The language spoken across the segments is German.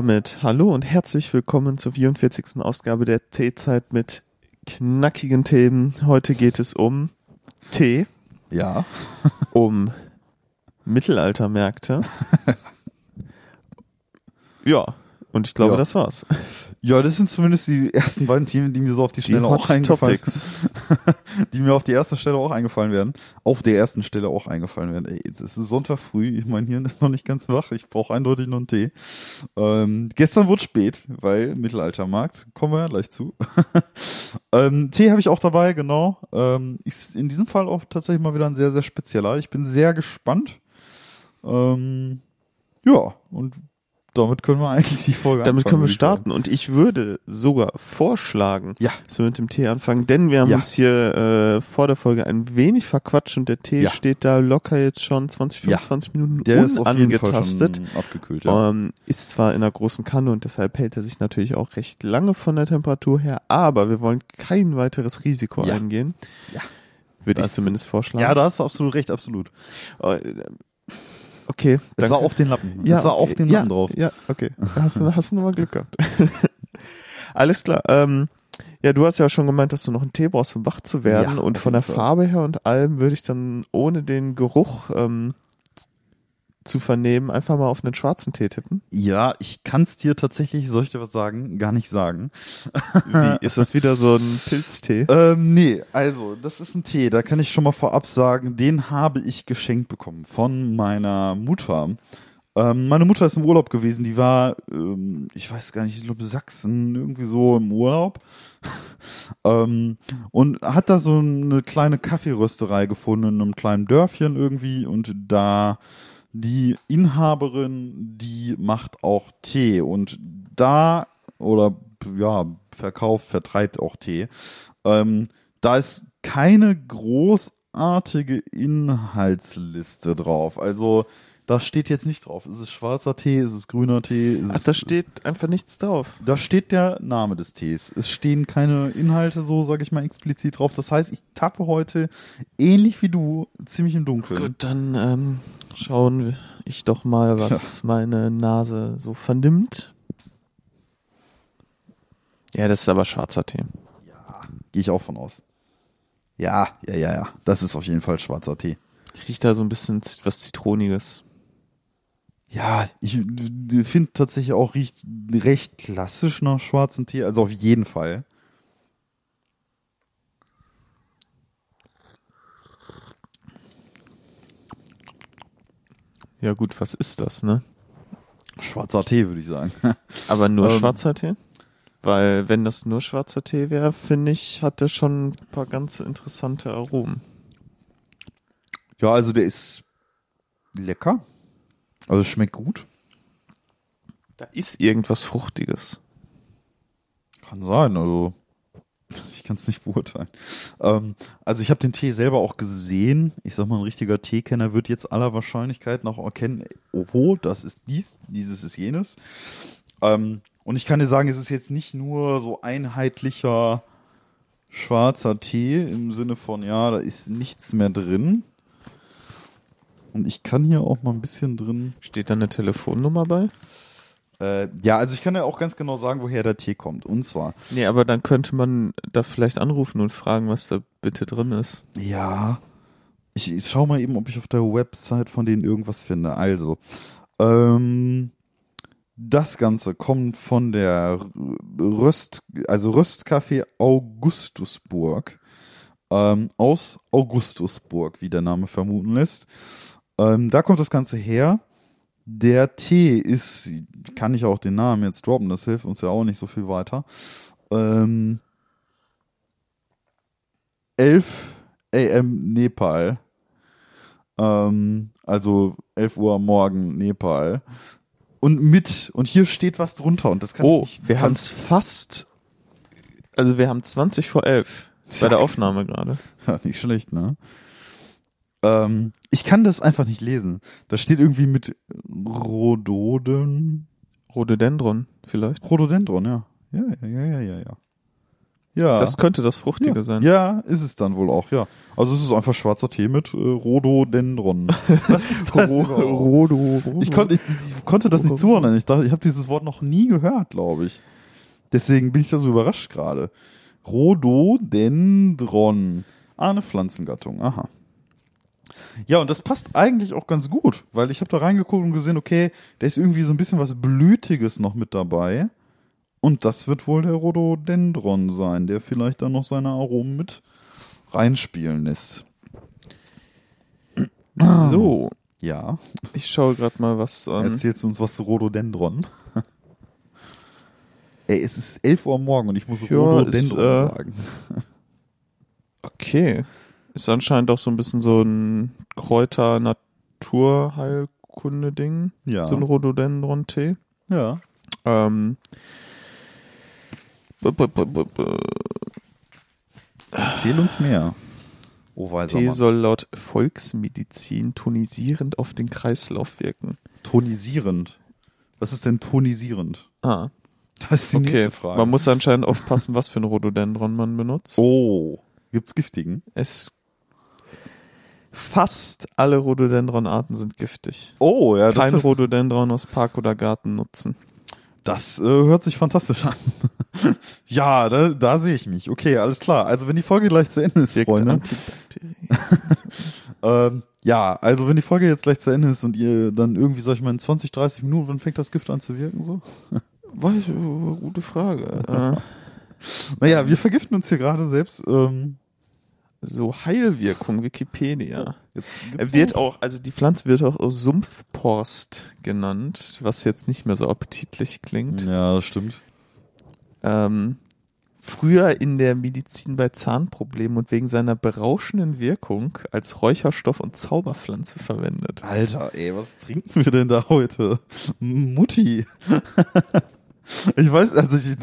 damit hallo und herzlich willkommen zur 44. Ausgabe der Teezeit mit knackigen Themen. Heute geht es um Tee, Ja. um Mittelaltermärkte. ja, und ich glaube, Ja. das war's. Ja, das sind zumindest die ersten beiden Themen, die mir so auf die Die Schnelle auch Hot eingefallen Topics. die mir auf die erste Stelle auch eingefallen werden. Auf der ersten Stelle auch eingefallen werden. Ey, jetzt ist es Sonntag früh, mein Hirn ist noch nicht ganz wach, ich brauche eindeutig noch einen Tee. Ähm, gestern wurde spät, weil Mittelaltermarkt, kommen wir ja gleich zu. ähm, Tee habe ich auch dabei, genau. Ähm, ist in diesem Fall auch tatsächlich mal wieder ein sehr, sehr spezieller. Ich bin sehr gespannt. Ähm, ja, und damit können wir eigentlich die Folge Damit anfangen, können wir ich starten und ich würde sogar vorschlagen, Ja. dass wir mit dem Tee anfangen, denn wir haben Ja. uns hier äh, vor der Folge ein wenig verquatscht und der Tee Ja. steht da locker jetzt schon 20, Ja. 25 Minuten Der ist unangetastet. schon abgekühlt, ja. Ähm, ist zwar in einer großen Kanne und deshalb hält er sich natürlich auch recht lange von der Temperatur her, aber wir wollen kein weiteres Risiko eingehen. Ja. Würde ich Das- zumindest vorschlagen. Ja, da hast du absolut recht, absolut. Äh, Okay. Danke. war auf den Lappen. ja, es war okay. auf den ja, Lappen drauf. Ja, okay. Hast du, hast du nochmal Glück gehabt. Alles klar. Ähm, ja, du hast ja schon gemeint, dass du noch einen Tee brauchst, um wach zu werden. Ja, und von der. Farbe her und allem würde ich dann ohne den Geruch ähm, zu vernehmen, einfach mal auf einen schwarzen Tee tippen. Ja, ich kann es dir tatsächlich, soll ich dir was sagen, gar nicht sagen. Wie, ist das wieder so ein Pilztee? Ähm, nee, also, das ist ein Tee, da kann ich schon mal vorab sagen, den habe ich geschenkt bekommen von meiner Mutter. Ähm, meine Mutter ist im Urlaub gewesen, die war, ähm, ich weiß gar nicht, ich glaube Sachsen, irgendwie so im Urlaub. ähm, und hat da so eine kleine Kaffeerösterei gefunden in einem kleinen Dörfchen irgendwie und da die Inhaberin, die macht auch Tee und da oder ja, verkauft, vertreibt auch Tee. Ähm, da ist keine großartige Inhaltsliste drauf. Also da steht jetzt nicht drauf. Ist es schwarzer Tee, ist es grüner Tee? Ist Ach, da steht einfach nichts drauf. da steht der Name des Tees. Es stehen keine Inhalte so, sage ich mal, explizit drauf. Das heißt, ich tappe heute ähnlich wie du ziemlich im Dunkeln. Gut, dann ähm, schauen ich doch mal, was meine Nase so vernimmt. Ja, das ist aber schwarzer Tee. Gehe ich auch von aus. Ja, ja, ja, ja. Das ist auf jeden Fall schwarzer Tee. Riecht da so ein bisschen was Zitroniges. Ja, ich finde tatsächlich auch riecht recht klassisch nach schwarzen Tee, also auf jeden Fall. Ja gut, was ist das, ne? Schwarzer Tee, würde ich sagen. Aber nur Ähm. schwarzer Tee? Weil wenn das nur schwarzer Tee wäre, finde ich, hat der schon ein paar ganz interessante Aromen. ja, also der ist lecker. Also schmeckt gut. Da ist irgendwas Fruchtiges. Kann sein, also ich kann es nicht beurteilen. Ähm, also ich habe den Tee selber auch gesehen. Ich sag mal, ein richtiger Teekenner wird jetzt aller Wahrscheinlichkeit nach erkennen, oh, das ist dies, dieses ist jenes. Ähm, und ich kann dir sagen, es ist jetzt nicht nur so einheitlicher schwarzer Tee im Sinne von, ja, da ist nichts mehr drin. Und ich kann hier auch mal ein bisschen drin Steht da eine Telefonnummer bei? Äh, ja, also ich kann ja auch ganz genau sagen, woher der Tee kommt. Und zwar, Nee, aber dann könnte man da vielleicht anrufen und fragen, was da bitte drin ist. Ja. Ich, ich schau mal eben, ob ich auf der Website von denen irgendwas finde. Also, ähm, das Ganze kommt von der Röst, also Röstcafé Augustusburg. Ähm, aus Augustusburg, wie der Name vermuten lässt. Ähm, da kommt das Ganze her. Der Tee ist, kann ich auch den Namen jetzt droppen, das hilft uns ja auch nicht so viel weiter. Ähm, 11 AM Nepal. Ähm, also 11 Uhr am Morgen Nepal. Und mit, und hier steht was drunter und das kann Oh, ich wir haben es fast. Also wir haben 20 vor 11 bei der Aufnahme gerade. Ja, nicht schlecht, ne? Ähm, ich kann das einfach nicht lesen. Da steht irgendwie mit Rhododen. Rhododendron vielleicht. Rhododendron, ja. Ja, ja, ja, ja, ja, ja. Ja. Das könnte das Fruchtige ja. sein. Ja, ist es dann wohl auch, ja. Also es ist einfach schwarzer Tee mit äh, Rhododendron. Was ist das Ro-? Rodo, Rodo. Ich, konnte, ich, ich konnte das nicht zuordnen. Ich dachte, ich habe dieses Wort noch nie gehört, glaube ich. Deswegen bin ich da so überrascht gerade. Rhododendron. Ah, eine Pflanzengattung. Aha. Ja, und das passt eigentlich auch ganz gut, weil ich habe da reingeguckt und gesehen, okay, da ist irgendwie so ein bisschen was Blütiges noch mit dabei. Und das wird wohl der Rhododendron sein, der vielleicht dann noch seine Aromen mit reinspielen lässt. So, Ja. ich schaue gerade mal was an. Erzählst du uns was zu Rhododendron? Ey, es ist 11 Uhr Morgen und ich muss Ja, Rhododendron ist, äh, sagen. Okay. Ist anscheinend auch so ein bisschen so ein Kräuter-Naturheilkunde-Ding. Ja. So ein Rhododendron-Tee. ja. Ähm. b- b- b- Erzähl uns mehr. Oh, weiser Tee Mann. soll laut Volksmedizin tonisierend auf den Kreislauf wirken. Tonisierend. Was ist denn tonisierend? Ah, Das ist die okay. nächste Frage. Man muss anscheinend aufpassen, was für ein Rhododendron man benutzt. oh. Gibt's giftigen? Es fast alle Rhododendron-Arten sind giftig. Oh, ja, Kein das, Rhododendron aus Park oder Garten nutzen. das äh, hört sich fantastisch an. ja, da, da sehe ich mich. Okay, alles klar. Also wenn die Folge gleich zu Ende ist, Wirkt Freunde. Ähm, ja, also wenn die Folge jetzt gleich zu Ende ist und ihr dann irgendwie, sag ich mal, in 20, 30 Minuten, wann fängt das Gift an zu wirken so? Weiß, gute Frage. Äh, Naja, wir vergiften uns hier gerade selbst. Ähm, so Heilwirkung, Wikipedia. Er wird auch, also die Pflanze wird auch Sumpfporst genannt, was jetzt nicht mehr so appetitlich klingt. Ja, das stimmt. Ähm, früher in der Medizin bei Zahnproblemen und wegen seiner berauschenden Wirkung als Räucherstoff und Zauberpflanze verwendet. Alter, ey, was trinken wir denn da heute? Mutti. ich weiß, also ich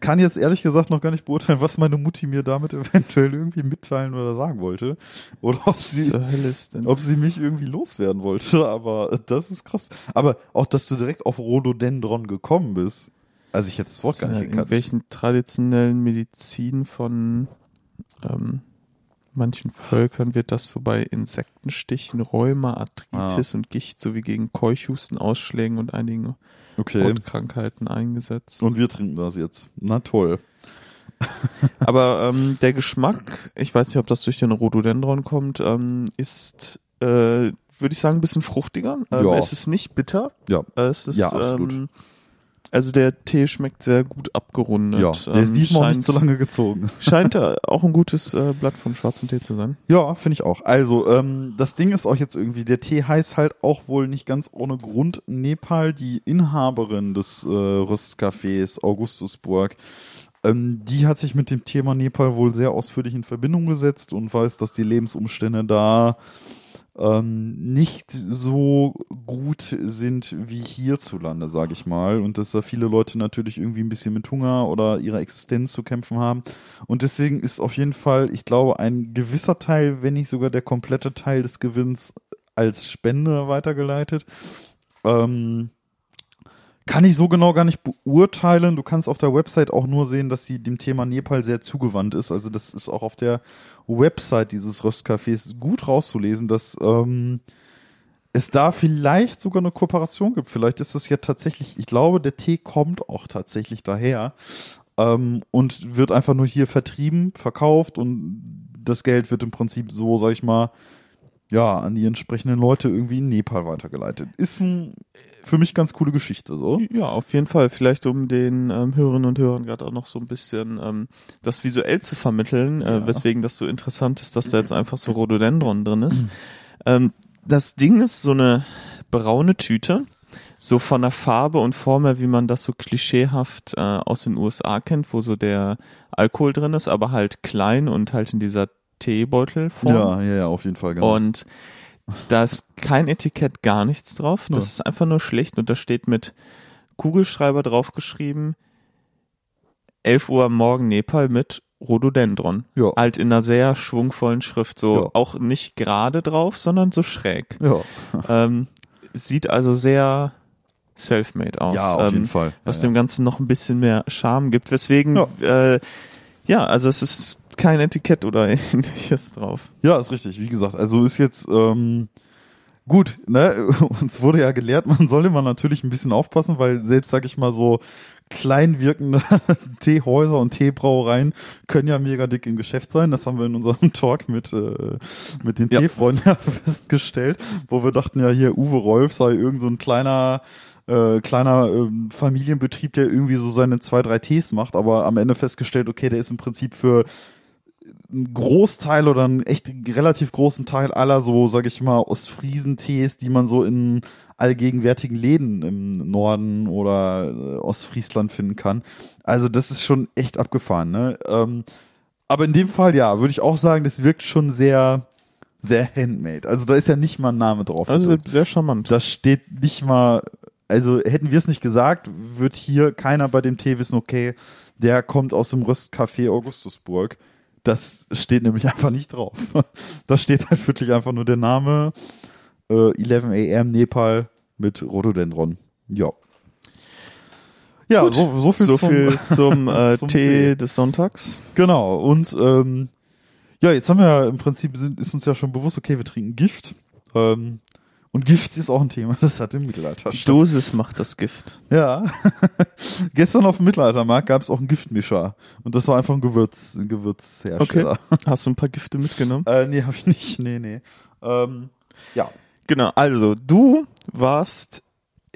kann jetzt ehrlich gesagt noch gar nicht beurteilen, was meine Mutti mir damit eventuell irgendwie mitteilen oder sagen wollte. Oder ob sie, ob sie mich irgendwie loswerden wollte, aber das ist krass. Aber auch, dass du direkt auf Rhododendron gekommen bist. Also ich hätte das Wort gar Ja, nicht in gekannt. welchen traditionellen Medizin von ähm, manchen Völkern wird das so bei Insektenstichen, Rheuma, Arthritis und Gicht sowie gegen Keuchhusten, Ausschlägen und einigen Okay. Hautkrankheiten eingesetzt. Und wir trinken das jetzt. Na toll. Aber ähm, der Geschmack, ich weiß nicht, ob das durch den Rhododendron kommt, ähm, ist, äh, würde ich sagen, ein bisschen fruchtiger. Ähm, Ja. Es ist nicht bitter. Ja. Es ist, Ja, absolut. Also der Tee schmeckt sehr gut abgerundet. Ja, der ist Ähm, diesmal scheint, nicht so lange gezogen. Scheint auch ein gutes äh, Blatt vom schwarzen Tee zu sein. Ja, finde ich auch. Also, ähm, das Ding ist auch jetzt irgendwie, der Tee heißt halt auch wohl nicht ganz ohne Grund Nepal, die Inhaberin des äh, Röstcafés Augustusburg. Ähm, die hat sich mit dem Thema Nepal wohl sehr ausführlich in Verbindung gesetzt und weiß, dass die Lebensumstände da ähm, nicht so gut sind wie hierzulande, sage ich mal. Und dass da viele Leute natürlich irgendwie ein bisschen mit Hunger oder ihrer Existenz zu kämpfen haben. Und deswegen ist auf jeden Fall, ich glaube, ein gewisser Teil, wenn nicht sogar der komplette Teil des Gewinns als Spende weitergeleitet. Ähm, kann ich so genau gar nicht beurteilen. Du kannst auf der Website auch nur sehen, dass sie dem Thema Nepal sehr zugewandt ist. Also das ist auch auf der Website dieses Röstcafés gut rauszulesen, dass ähm, es da vielleicht sogar eine Kooperation gibt. Vielleicht ist das ja tatsächlich, ich glaube, der Tee kommt auch tatsächlich daher ähm, und wird einfach nur hier vertrieben, verkauft und das Geld wird im Prinzip so, sag ich mal, ja, an die entsprechenden Leute irgendwie in Nepal weitergeleitet. Ist ein, für mich ganz coole Geschichte, so. Ja, auf jeden Fall. Vielleicht um den ähm, Hörerinnen und Hörern gerade auch noch so ein bisschen ähm, das visuell zu vermitteln, äh, Ja. weswegen das so interessant ist, dass da jetzt einfach so Rhododendron drin ist. Ähm, das Ding ist so eine braune Tüte, so von der Farbe und Form her, wie man das so klischeehaft äh, aus den USA kennt, wo so der Alkohol drin ist, aber halt klein und halt in dieser Teebeutelform. Ja, ja, ja, auf jeden Fall, genau. Und da ist kein Etikett, gar nichts drauf. Das Ja. ist einfach nur schlicht und da steht mit Kugelschreiber draufgeschrieben 11 Uhr am Morgen Nepal mit Rhododendron. ja. Halt in einer sehr schwungvollen Schrift. So Ja. auch nicht gerade drauf, sondern so schräg. ja. ähm, sieht also sehr self-made aus. ja, auf ähm, jeden Fall. was ja, dem Ganzen noch ein bisschen mehr Charme gibt. Weswegen, äh, Ja, also es ist kein Etikett oder ähnliches drauf. Ja, ist richtig. Wie gesagt, also ist jetzt ähm, gut, ne? Uns wurde ja gelehrt, man soll immer natürlich ein bisschen aufpassen, weil selbst, sag ich mal, so klein wirkende Teehäuser und Teebrauereien können ja mega dick im Geschäft sein. Das haben wir in unserem Talk mit, äh, mit den Ja. Teefreunden ja festgestellt, wo wir dachten ja hier, Uwe Rolf sei irgend so ein kleiner äh, kleiner ähm, Familienbetrieb, der irgendwie so seine zwei, drei Tees macht, aber am Ende festgestellt, okay, der ist im Prinzip für einen Großteil oder einen echt relativ großen Teil aller so, sag ich mal, Ostfriesen-Tees, die man so in allgegenwärtigen Läden im Norden oder äh, Ostfriesland finden kann. Also das ist schon echt abgefahren, ne? Ähm, aber in dem Fall, ja, würde ich auch sagen, das wirkt schon sehr, sehr handmade. Also da ist ja nicht mal ein Name drauf. Also sehr charmant. Da steht nicht mal, also hätten wir es nicht gesagt, wird hier keiner bei dem Tee wissen, okay, der kommt aus dem Röstcafé Augustusburg. Das steht nämlich einfach nicht drauf. Da steht halt wirklich einfach nur der Name äh, 11 AM Nepal mit Rhododendron. Ja. Ja, Gut. so, so viel so zum, viel zum, äh, zum Tee des Sonntags. Genau, und ähm, ja, jetzt haben wir ja im Prinzip, sind, ist uns ja schon bewusst, okay, wir trinken Gift. Ähm, und Gift ist auch ein Thema, das hat im Mittelalter Die. Dosis macht das Gift. Ja. Gestern auf dem Mittelaltermarkt gab es auch einen Giftmischer. Und das war einfach ein Gewürz, ein Gewürzhersteller. Hast du ein paar Gifte mitgenommen? Äh, nee, hab ich nicht. Nee, nee. Ähm, ja. Genau, also du warst,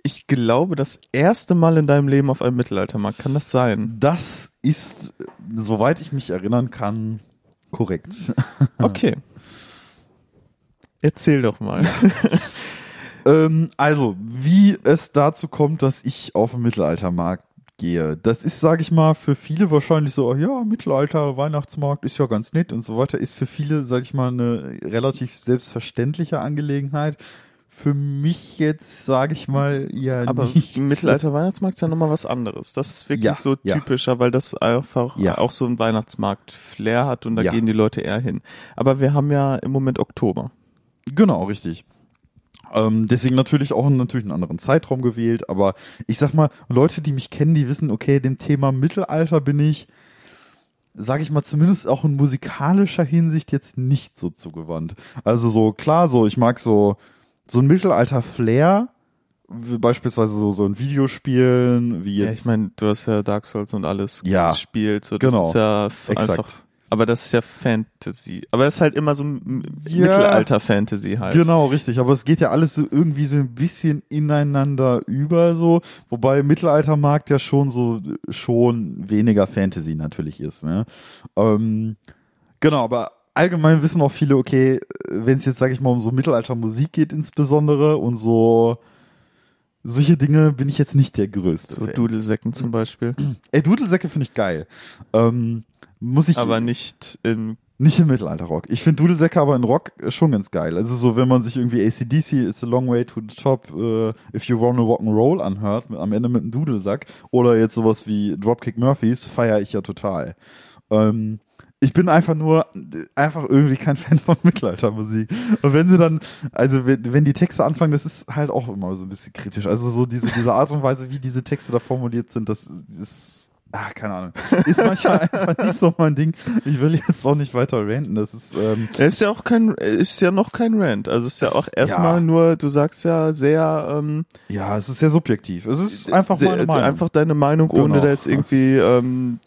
ich glaube, das erste Mal in deinem Leben auf einem Mittelaltermarkt. Kann das sein? Das ist, soweit ich mich erinnern kann, korrekt. Okay. Erzähl doch mal. Ähm, also, wie es dazu kommt, dass ich auf den Mittelaltermarkt gehe. Das ist, sage ich mal, für viele wahrscheinlich so, ja, Mittelalter, Weihnachtsmarkt ist ja ganz nett und so weiter. Ist für viele, sage ich mal, eine relativ selbstverständliche Angelegenheit. Für mich jetzt, sage ich mal, eher Aber nicht. Mittelalter Weihnachtsmarkt ist ja nochmal was anderes. Das ist wirklich Ja, so ja. typischer, weil das einfach Ja. auch so ein Weihnachtsmarkt-Flair hat und da Ja. gehen die Leute eher hin. Aber wir haben ja im Moment Oktober. Genau, richtig. Ähm, deswegen natürlich auch natürlich einen anderen Zeitraum gewählt, aber ich sag mal, Leute, die mich kennen, die wissen, okay, dem Thema Mittelalter bin ich, sage ich mal, zumindest auch in musikalischer Hinsicht jetzt nicht so zugewandt. Also so, klar, so, ich mag so, so ein Mittelalter-Flair, beispielsweise so, so ein Videospielen, wie jetzt. Ja, ich meine, du hast ja Dark Souls und alles Ja, gespielt. So, das genau. ist ja Exakt. einfach. Aber das ist ja Fantasy. Aber es ist halt immer so ein Ja. Mittelalter-Fantasy halt. Genau, richtig. Aber es geht ja alles so irgendwie so ein bisschen ineinander über so, wobei Mittelaltermarkt ja schon so schon weniger Fantasy natürlich ist. Ne? Ähm, genau, aber allgemein wissen auch viele, okay, wenn es jetzt sage ich mal um so Mittelaltermusik geht insbesondere und so solche Dinge bin ich jetzt nicht der größte. So Fan. Dudelsäcken zum Beispiel. Ey, Dudelsäcke finde ich geil. Ähm, muss ich Aber nicht in nicht im Mittelalter-Rock. Ich finde Dudelsäcke aber in Rock schon ganz geil. Also so, wenn man sich irgendwie ACDC is a long way to the top, äh, if you wanna rock and roll anhört, mit, am Ende mit einem Dudelsack, oder jetzt sowas wie Dropkick Murphys, feiere ich ja total. Ähm, ich bin einfach nur, einfach irgendwie kein Fan von Mittelaltermusik. Und wenn sie dann, also wenn, wenn die Texte anfangen, das ist halt auch immer so ein bisschen kritisch. Also so diese, diese Art und Weise, wie diese Texte da formuliert sind, das ist, ah, keine Ahnung. Ist manchmal einfach nicht so mein Ding. Ich will jetzt auch nicht weiter ranten. Das ist, ähm, Er ist ja auch kein, ist ja noch kein Rant. Also es ist ja auch erstmal ja. nur, du sagst ja sehr, ähm, ja, es ist sehr subjektiv. Es ist einfach sehr, meine Meinung. einfach deine Meinung, ohne Genau. da jetzt irgendwie ähm,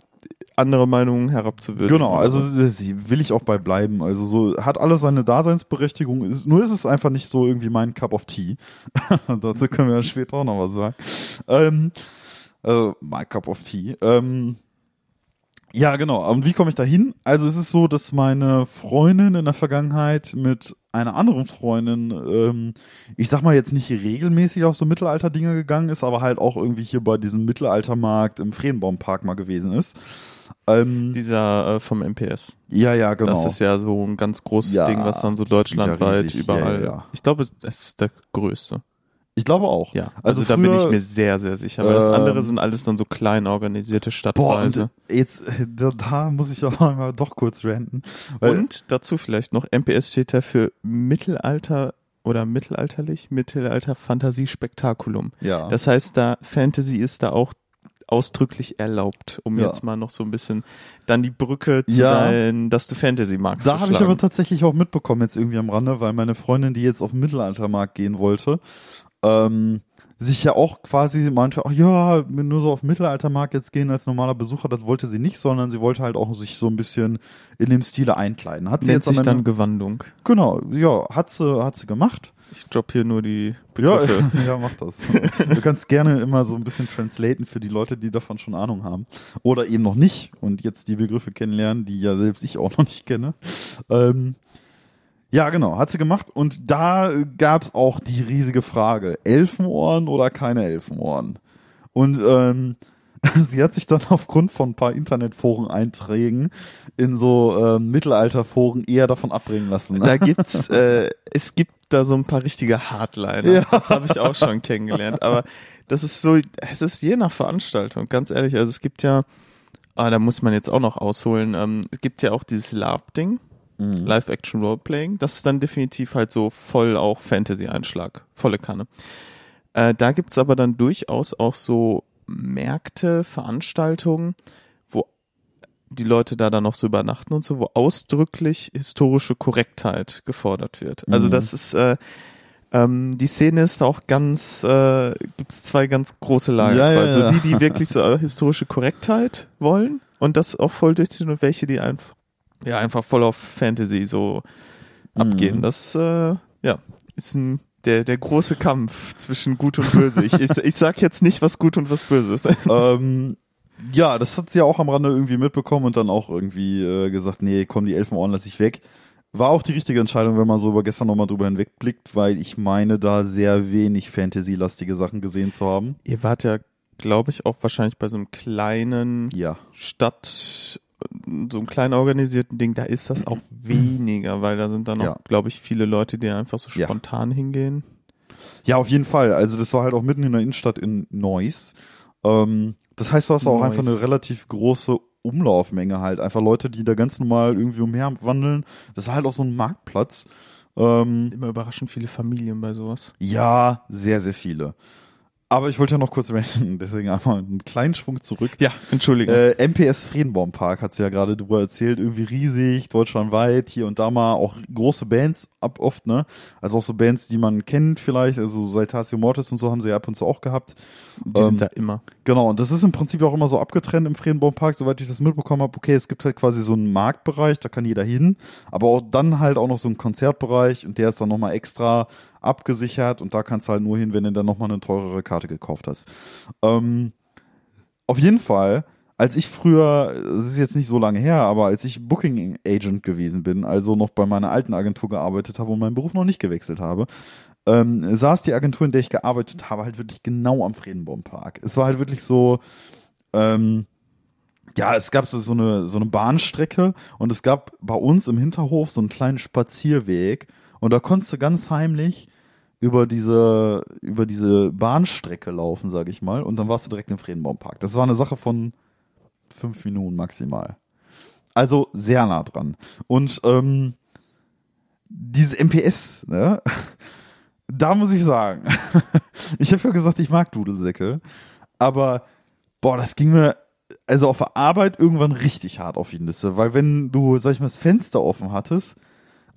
andere Meinungen herabzuwürdigen. Genau, also sie will ich auch bei bleiben. Also so hat alles seine Daseinsberechtigung. Ist, nur ist es einfach nicht so irgendwie mein Cup of Tea. Dazu können wir ja später auch noch was sagen. Ähm, also my Cup of Tea. Ähm, ja, genau. Und wie komme ich da hin? Also es ist so, dass meine Freundin in der Vergangenheit mit einer anderen Freundin, ähm, ich sag mal jetzt nicht regelmäßig auf so Mittelalter-Dinge gegangen ist, aber halt auch irgendwie hier bei diesem Mittelaltermarkt im Friedenbaumpark mal gewesen ist. Ähm, Dieser äh, vom MPS. ja, ja, genau. Das ist ja so ein ganz großes Ja, Ding, was dann so ja deutschlandweit riesig. überall. Ja, ja. Ich glaube, es ist der größte. Ich glaube auch. Ja. Also, da bin ich mir sehr, sehr sicher. Weil das ähm, andere sind alles dann so klein organisierte Boah, Stadtpreise. jetzt, äh, da, da muss ich aber mal doch kurz ranten. Und dazu vielleicht noch, MPS steht da für Mittelalter oder mittelalterlich, Mittelalter Fantasie Spektakulum. ja. Das heißt, da Fantasy ist da auch ausdrücklich erlaubt, um Ja. jetzt mal noch so ein bisschen dann die Brücke zu Ja. dein, dass du Fantasy magst. Da habe ich aber tatsächlich auch mitbekommen jetzt irgendwie am Rande, weil meine Freundin, die jetzt auf den Mittelaltermarkt gehen wollte, ähm, sich ja auch quasi meinte, ach ja, nur so auf Mittelaltermarkt jetzt gehen als normaler Besucher, das wollte sie nicht, sondern sie wollte halt auch sich so ein bisschen in dem Stile einkleiden. Hat sie Nennt jetzt sich dann Gewandung. genau, ja, hat sie, hat sie gemacht. Ich drop hier nur die Ja, Begriffe. ja, mach das. Du kannst gerne immer so ein bisschen translaten für die Leute, die davon schon Ahnung haben. Oder eben noch nicht und jetzt die Begriffe kennenlernen, die ja selbst ich auch noch nicht kenne. Ähm, ja, genau, hat sie gemacht. Und da gab's auch die riesige Frage, Elfenohren oder keine Elfenohren? Und ähm, sie hat sich dann aufgrund von ein paar Internetforen-Einträgen in so ähm, Mittelalterforen eher davon abbringen lassen. Da gibt's, äh, es gibt da so ein paar richtige Hardliner. Ja. Das habe ich auch schon kennengelernt. Aber das ist so, es ist je nach Veranstaltung, ganz ehrlich. Also es gibt ja, ah, da muss man jetzt auch noch ausholen, ähm, es gibt ja auch dieses LARP-Ding, Mhm. Live-Action-Roleplaying. Das ist dann definitiv halt so voll auch Fantasy-Einschlag, volle Kanne. Äh, da gibt's aber dann durchaus auch so Märkte, Veranstaltungen, wo die Leute da dann noch so übernachten und so, wo ausdrücklich historische Korrektheit gefordert wird. Also Mhm. das ist, äh, ähm, die Szene ist auch ganz, äh, gibt's zwei ganz große Lager. Ja, ja, also die, die wirklich so historische Korrektheit wollen und das auch voll durchziehen und welche, die einfach, ja, einfach voll auf Fantasy so abgehen. Mhm. Das, äh, ja, ist ein, der, der große Kampf zwischen Gut und Böse. Ich, ich, ich sag jetzt nicht, was gut und was böse ist. ähm, ja, das hat sie ja auch am Rande irgendwie mitbekommen und dann auch irgendwie äh, gesagt, nee, komm, die Elfenohren lasse ich weg. War auch die richtige Entscheidung, wenn man so über gestern nochmal drüber hinwegblickt, weil ich meine, da sehr wenig Fantasy-lastige Sachen gesehen zu haben. Ihr wart ja, glaube ich, auch wahrscheinlich bei so einem kleinen Ja. Stadt, so einem kleinen organisierten Ding, da ist das auch weniger, weil da sind dann auch, Ja. glaube ich, viele Leute, die einfach so Ja. spontan hingehen. Ja, auf jeden Fall. Also das war halt auch mitten in der Innenstadt in Neuss. Ähm, das heißt, du hast auch Neuss. einfach eine relativ große Umlaufmenge halt. Einfach Leute, die da ganz normal irgendwie umherwandeln. Das war halt auch so ein Marktplatz. Ähm, Immer überraschend viele Familien bei sowas. ja, sehr, sehr viele. Aber ich wollte ja noch kurz reden, deswegen einmal einen kleinen Schwung zurück. Ja, Entschuldigung. Äh, MPS Friedenbaumpark hat sie ja gerade drüber erzählt, irgendwie riesig, deutschlandweit, hier und da mal auch große Bands ab oft, ne? Also auch so Bands, die man kennt vielleicht, also Saltatio Mortis und so haben sie ja ab und zu auch gehabt. die ähm, sind da immer. Genau, und das ist im Prinzip auch immer so abgetrennt im Friedenbaumpark, soweit ich das mitbekommen habe. Okay, es gibt halt quasi so einen Marktbereich, da kann jeder hin, aber auch dann halt auch noch so einen Konzertbereich und der ist dann nochmal extra abgesichert und da kannst du halt nur hin, wenn du dann nochmal eine teurere Karte gekauft hast. Ähm, auf jeden Fall, als ich früher, das ist jetzt nicht so lange her, aber als ich Booking Agent gewesen bin, also noch bei meiner alten Agentur gearbeitet habe und meinen Beruf noch nicht gewechselt habe, ähm, saß die Agentur, in der ich gearbeitet habe, halt wirklich genau am Friedenbaumpark. Es war halt wirklich so, ähm, ja, es gab so eine, so eine Bahnstrecke und es gab bei uns im Hinterhof so einen kleinen Spazierweg und da konntest du ganz heimlich über diese, über diese Bahnstrecke laufen, sag ich mal, und dann warst du direkt im Friedenbaumpark. Das war eine Sache von fünf Minuten maximal. Also sehr nah dran. Und ähm, diese MPS, ne? da muss ich sagen, ich habe ja gesagt, ich mag Dudelsäcke, aber boah, das ging mir also auf der Arbeit irgendwann richtig hart auf die Nüsse, weil wenn du, sag ich mal, das Fenster offen hattest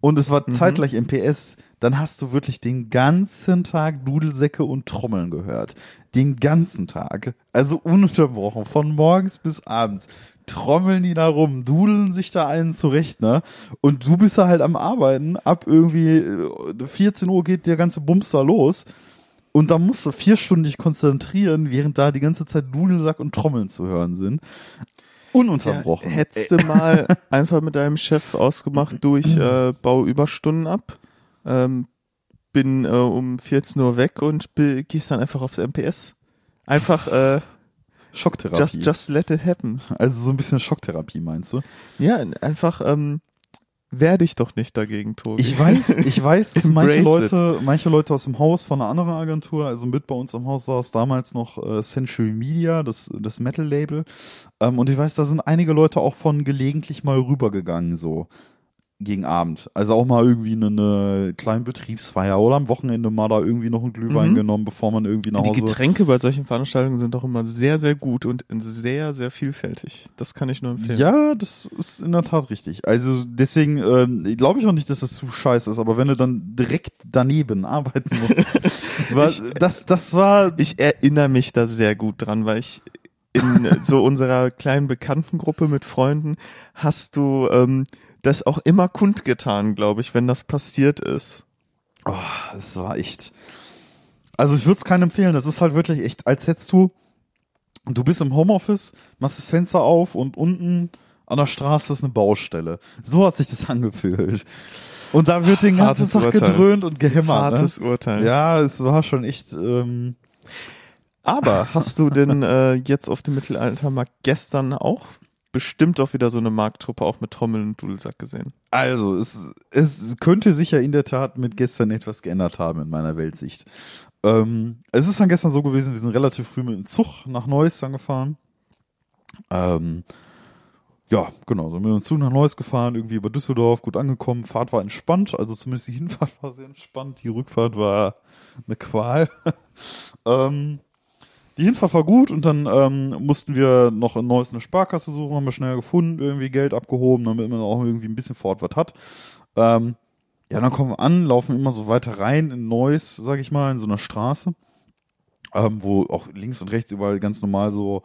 und es war Mhm. zeitgleich MPS, dann hast du wirklich den ganzen Tag Dudelsäcke und Trommeln gehört. Den ganzen Tag. Also ununterbrochen, von morgens bis abends. Trommeln die da rum, dudeln sich da einen zurecht, ne? Und du bist da halt am Arbeiten, ab irgendwie äh, 14 Uhr geht der ganze Bums da los. Und da musst du vier Stunden dich konzentrieren, während da die ganze Zeit Dudelsack und Trommeln zu hören sind. Ununterbrochen. Ja, hättest du mal einfach mit deinem Chef ausgemacht, du, ich äh, baue Überstunden ab, ähm, bin äh, um 14 Uhr weg und gehst dann einfach aufs MPS. Einfach äh, Schocktherapie. just, just let it happen. also so ein bisschen Schocktherapie, meinst du? Ja, einfach ähm, wehr dich doch nicht dagegen, Tobi. Ich weiß, ich weiß, dass manche Leute, manche Leute aus dem Haus von einer anderen Agentur, also mit bei uns im Haus saß damals noch äh, Century Media, das, das Metal-Label. Ähm, und ich weiß, da sind einige Leute auch von gelegentlich mal rübergegangen, so. Gegen Abend. Also auch mal irgendwie eine, eine kleine Betriebsfeier oder am Wochenende mal da irgendwie noch einen Glühwein Mhm. genommen, bevor man irgendwie nach Die Hause. Getränke bei solchen Veranstaltungen sind doch immer sehr, sehr gut und sehr, sehr vielfältig. Das kann ich nur empfehlen. Ja, das ist in der Tat richtig. Also deswegen ähm, glaube ich auch nicht, dass das zu scheiße ist, aber wenn du dann direkt daneben arbeiten musst, war, Ich- das, das war Ich erinnere mich da sehr gut dran, weil ich in so unserer kleinen Bekanntengruppe mit Freunden hast du ähm, das auch immer kundgetan, glaube ich, wenn das passiert ist. Oh, das war echt. Also ich würde es keinem empfehlen. Das ist halt wirklich echt, als hättest du, du bist im Homeoffice, machst das Fenster auf und unten an der Straße ist eine Baustelle. So hat sich das angefühlt. Und da wird den ganzen Hartes Tag Urteil. gedröhnt und gehämmert. Hartes Ne? Urteil. Ja, es war schon echt. Ähm, Aber hast du denn äh, jetzt auf dem Mittelaltermarkt gestern auch bestimmt auch wieder so eine Markttruppe auch mit Trommel und Dudelsack gesehen? also es, es könnte sich ja in der Tat mit gestern etwas geändert haben in meiner Weltsicht. Ähm, es ist dann gestern so gewesen, wir sind relativ früh mit dem Zug nach Neuss dann gefahren. Ähm, ja, genau, wir mit dem Zug nach Neuss gefahren, irgendwie über Düsseldorf, gut angekommen. Fahrt war entspannt, also zumindest die Hinfahrt war sehr entspannt, die Rückfahrt war eine Qual. ähm, die Hinfahrt war gut und dann ähm, mussten wir noch in Neuss eine Sparkasse suchen, haben wir schnell gefunden, irgendwie Geld abgehoben, damit man auch irgendwie ein bisschen vor Ort was hat. Ähm, ja, dann kommen wir an, laufen immer so weiter rein in Neuss, sag ich mal, in so einer Straße, ähm, wo auch links und rechts überall ganz normal so,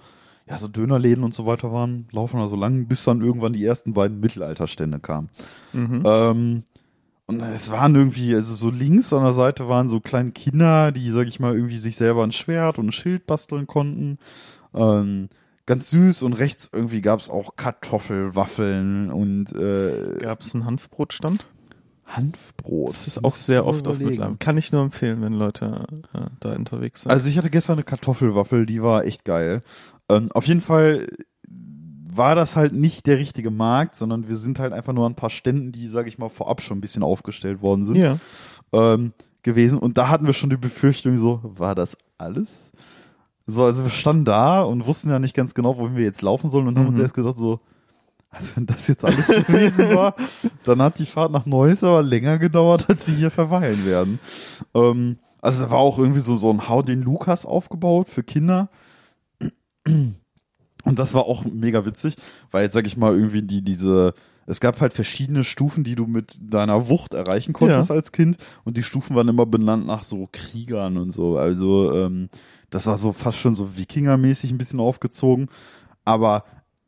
ja, so Dönerläden und so weiter waren, laufen da so lang, bis dann irgendwann die ersten beiden Mittelalterstände kamen. Mhm. Ähm, und es waren irgendwie, also so links an der Seite waren so kleine Kinder, die, sag ich mal, irgendwie sich selber ein Schwert und ein Schild basteln konnten. Ähm, ganz süß und rechts irgendwie gab's auch Kartoffelwaffeln und äh, Gab es einen Hanfbrotstand? Hanfbrot. Das ist auch sehr oft auf Mittelalter. Kann ich nur empfehlen, wenn Leute äh, da unterwegs sind. Also ich hatte gestern eine Kartoffelwaffel, die war echt geil. Ähm, auf jeden Fall war das halt nicht der richtige Markt, sondern wir sind halt einfach nur an ein paar Ständen, die, sag ich mal, vorab schon ein bisschen aufgestellt worden sind. ja. ähm, gewesen. Und da hatten wir schon die Befürchtung, so, war das alles? So, also wir standen da und wussten ja nicht ganz genau, wohin wir jetzt laufen sollen und haben uns Mhm. erst gesagt, so, also wenn das jetzt alles gewesen war, dann hat die Fahrt nach Neuss aber länger gedauert, als wir hier verweilen werden. Ähm, also da war auch irgendwie so, so ein Hau den Lukas aufgebaut für Kinder. Und das war auch mega witzig, weil jetzt sag ich mal irgendwie die, diese, es gab halt verschiedene Stufen, die du mit deiner Wucht erreichen konntest Ja. als Kind und die Stufen waren immer benannt nach so Kriegern und so. Also ähm, das war so fast schon so Wikingermäßig ein bisschen aufgezogen, aber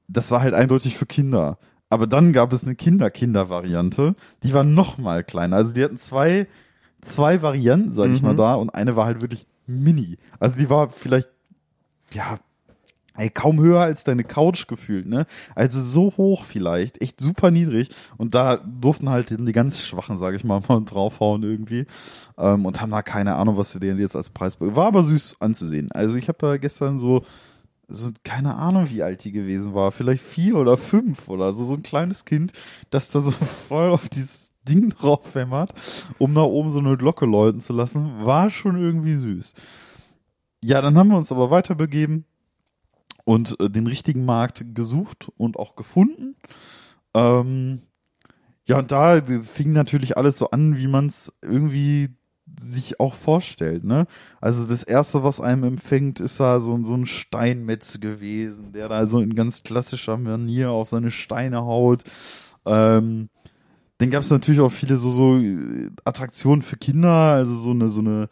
das war halt eindeutig für Kinder. Aber dann gab es eine Kinder-Kinder-Variante, die war noch mal kleiner. Also die hatten zwei, zwei Varianten, sag ich Mhm. mal, da und eine war halt wirklich mini. Also die war vielleicht, ja, ey, kaum höher als deine Couch gefühlt, ne? Also so hoch vielleicht, echt super niedrig. Und da durften halt die ganz Schwachen, sag ich mal, mal draufhauen irgendwie. Ähm, und haben da keine Ahnung, was sie denen jetzt als Preis. War aber süß anzusehen. Also ich habe da gestern so, so keine Ahnung, wie alt die gewesen war. Vielleicht vier oder fünf oder so. So ein kleines Kind, das da so voll auf dieses Ding drauf hämmert, um da oben so eine Glocke läuten zu lassen. War schon irgendwie süß. Ja, dann haben wir uns aber weiterbegeben und äh, den richtigen Markt gesucht und auch gefunden. Ähm, ja, und da fing natürlich alles so an, wie man es irgendwie sich auch vorstellt, ne? Also das erste, was einem empfängt, ist da so, so ein Steinmetz gewesen, der da so in ganz klassischer Manier auf seine Steine haut. Ähm, dann gab es natürlich auch viele so, so äh, Attraktionen für Kinder, also so eine, so eine,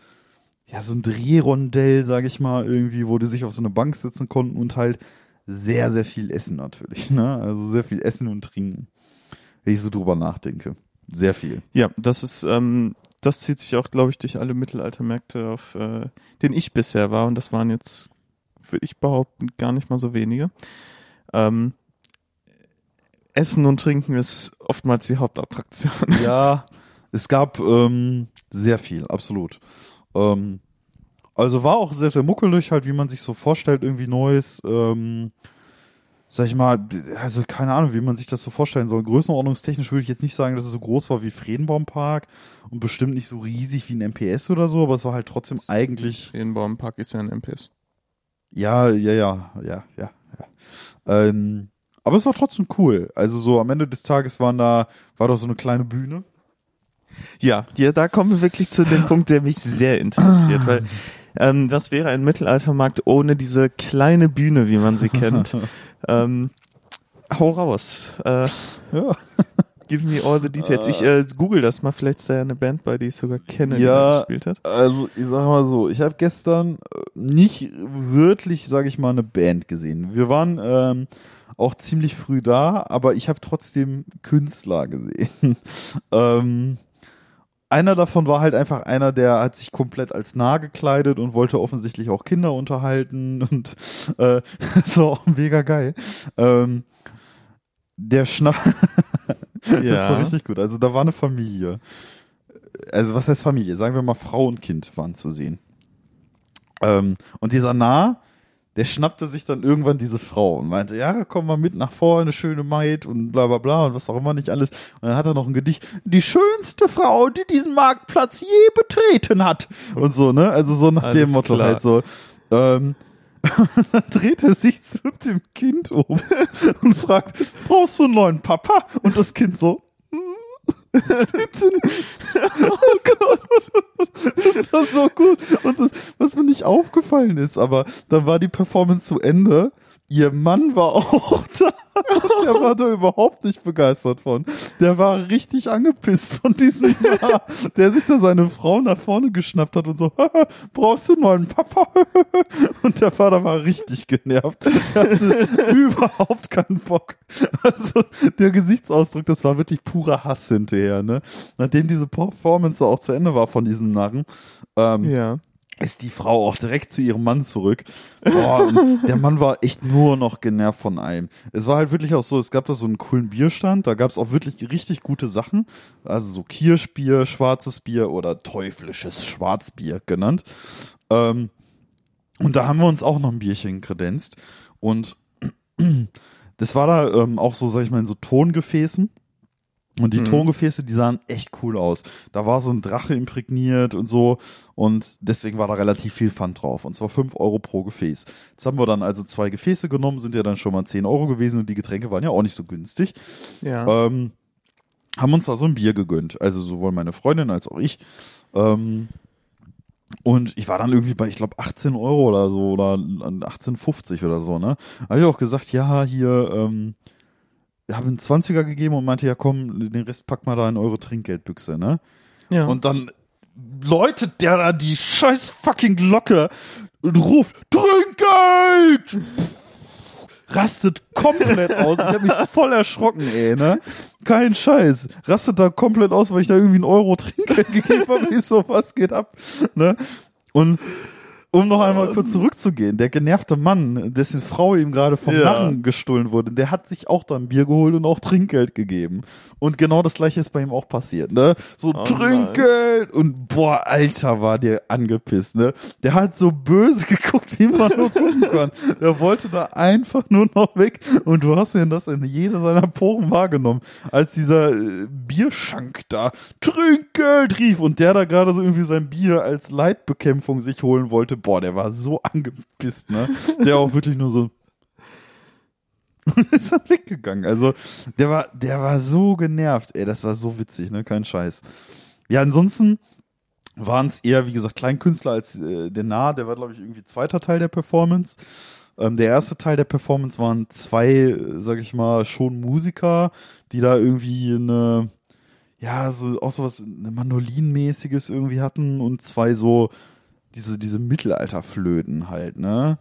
ja, so ein Drehrondell, sag ich mal, irgendwie, wo die sich auf so eine Bank sitzen konnten und halt sehr, sehr viel essen natürlich, ne? Also sehr viel Essen und Trinken. Wenn ich so drüber nachdenke. Sehr viel. Ja, das ist, ähm, das zieht sich auch, glaube ich, durch alle Mittelaltermärkte, auf äh, denen ich bisher war. Und das waren jetzt, würde ich behaupten, gar nicht mal so wenige. Ähm, Essen und Trinken ist oftmals die Hauptattraktion. Ja, es gab ähm, sehr viel, absolut. Ähm, also war auch sehr, sehr muckelig, halt, wie man sich so vorstellt, irgendwie Neues. Ähm, sag ich mal, also keine Ahnung, wie man sich das so vorstellen soll. Größenordnungstechnisch würde ich jetzt nicht sagen, dass es so groß war wie Friedenbaumpark und bestimmt nicht so riesig wie ein MPS oder so, aber es war halt trotzdem eigentlich Feenbaumpark ist ja ein MPS. Ja, ja, ja, ja, ja, ja. Ähm, aber es war trotzdem cool. Also so am Ende des Tages waren da, war doch so eine kleine Bühne. Ja, ja, da kommen wir wirklich zu dem Punkt, der mich sehr interessiert, weil ähm, was wäre ein Mittelaltermarkt ohne diese kleine Bühne, wie man sie kennt? ähm, hau raus. Äh, Ja. give me all the details. Ich äh, google das mal, vielleicht ist da ja eine Band bei, die ich sogar kenne, die Ja. da gespielt hat. Also, ich sag mal so, ich habe gestern äh, nicht wirklich, sage ich mal, eine Band gesehen. Wir waren ähm, auch ziemlich früh da, aber ich habe trotzdem Künstler gesehen. ähm, einer davon war halt einfach einer, der hat sich komplett als nah gekleidet und wollte offensichtlich auch Kinder unterhalten und äh, das war auch mega geil. Ähm, der Schnapp, das war Ja. richtig gut. Also da war eine Familie. Also was heißt Familie? Sagen wir mal Frau und Kind waren zu sehen. Ähm, und dieser Nah, der schnappte sich dann irgendwann diese Frau und meinte, ja, komm mal mit nach vorne, schöne Maid und bla bla bla und was auch immer nicht alles. Und dann hat er noch ein Gedicht, die schönste Frau, die diesen Marktplatz je betreten hat. Und so, ne? Also so nach Alles dem Motto klar. halt so. Ähm, dann dreht er sich zu dem Kind um und fragt, brauchst du einen neuen Papa? Und das Kind so. Oh Gott. Das war so gut. Und das, was mir nicht aufgefallen ist, aber dann war die Performance zu Ende. Ihr Mann war auch da. Der war da überhaupt nicht begeistert von. Der war richtig angepisst von diesem Jahr, der sich da seine Frau nach vorne geschnappt hat und so, brauchst du einen neuen Papa? Und der Vater war richtig genervt. Er hatte überhaupt keinen Bock. Also der Gesichtsausdruck, das war wirklich purer Hass hinterher, ne? Nachdem diese Performance auch zu Ende war von diesem Narren, ähm, Ja. Ist die Frau auch direkt zu ihrem Mann zurück. Boah, der Mann war echt nur noch genervt von allem. Es war halt wirklich auch so, es gab da so einen coolen Bierstand, da gab es auch wirklich richtig gute Sachen. Also so Kirschbier, schwarzes Bier oder teuflisches Schwarzbier genannt. Ähm, und da haben wir uns auch noch ein Bierchen kredenzt. Und das war da ähm, auch so, sag ich mal, in so Tongefäßen. Und die Mhm. Tongefäße, die sahen echt cool aus. Da war so ein Drache imprägniert und so. Und deswegen war da relativ viel Pfand drauf. Und zwar 5 Euro pro Gefäß. Jetzt haben wir dann also zwei Gefäße genommen, sind ja dann schon mal 10 Euro gewesen und die Getränke waren ja auch nicht so günstig. Ja. Ähm, haben uns da so ein Bier gegönnt. Also sowohl meine Freundin als auch ich. Ähm, und ich war dann irgendwie bei, ich glaube, 18 Euro oder so oder 18,50 oder so, ne? Habe ich auch gesagt, ja, hier, ähm, habe einen 20er gegeben und meinte, ja komm, den Rest pack mal da in eure Trinkgeldbüchse, ne? ja. Und dann läutet der da die scheiß fucking Glocke und ruft, Trinkgeld! Rastet komplett aus. Ich hab mich voll erschrocken, ey, ne? Kein Scheiß. Rastet da komplett aus, weil ich da irgendwie einen Euro Trinkgeld gegeben habe. Ich so, was geht ab? Ne? Und um noch einmal kurz zurückzugehen, der genervte Mann, dessen Frau ihm gerade vom Ja. Narren gestohlen wurde, der hat sich auch dann Bier geholt und auch Trinkgeld gegeben. Und genau das gleiche ist bei ihm auch passiert, ne? So Oh Trinkgeld und boah, Alter, war der angepisst, ne? Der hat so böse geguckt, wie man nur gucken kann. Der wollte da einfach nur noch weg und du hast ja das in jeder seiner Poren wahrgenommen, als dieser äh, Bierschank da Trinkgeld rief und der da gerade so irgendwie sein Bier als Leitbekämpfung sich holen wollte. Boah, der war so angepisst, ne? Der auch wirklich nur so ist dann weggegangen. Also, der war, der war so genervt, ey, das war so witzig, ne? Kein Scheiß. Ja, ansonsten waren es eher, wie gesagt, Kleinkünstler als äh, der Nah, der war, glaube ich, irgendwie zweiter Teil der Performance. Ähm, der erste Teil der Performance waren zwei, äh, sag ich mal, schon Musiker, die da irgendwie eine, ja, so auch sowas, eine Mandolinmäßiges irgendwie hatten und zwei so diese, diese Mittelalterflöten halt, ne?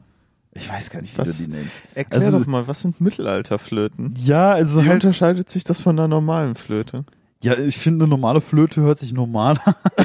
Ich weiß gar nicht, wie Was? du die nennst. Erklär also- doch mal, was sind Mittelalterflöten? Ja, also Wie halt, unterscheidet sich das von der normalen Flöte? ja, ich finde, eine normale Flöte hört sich normal an.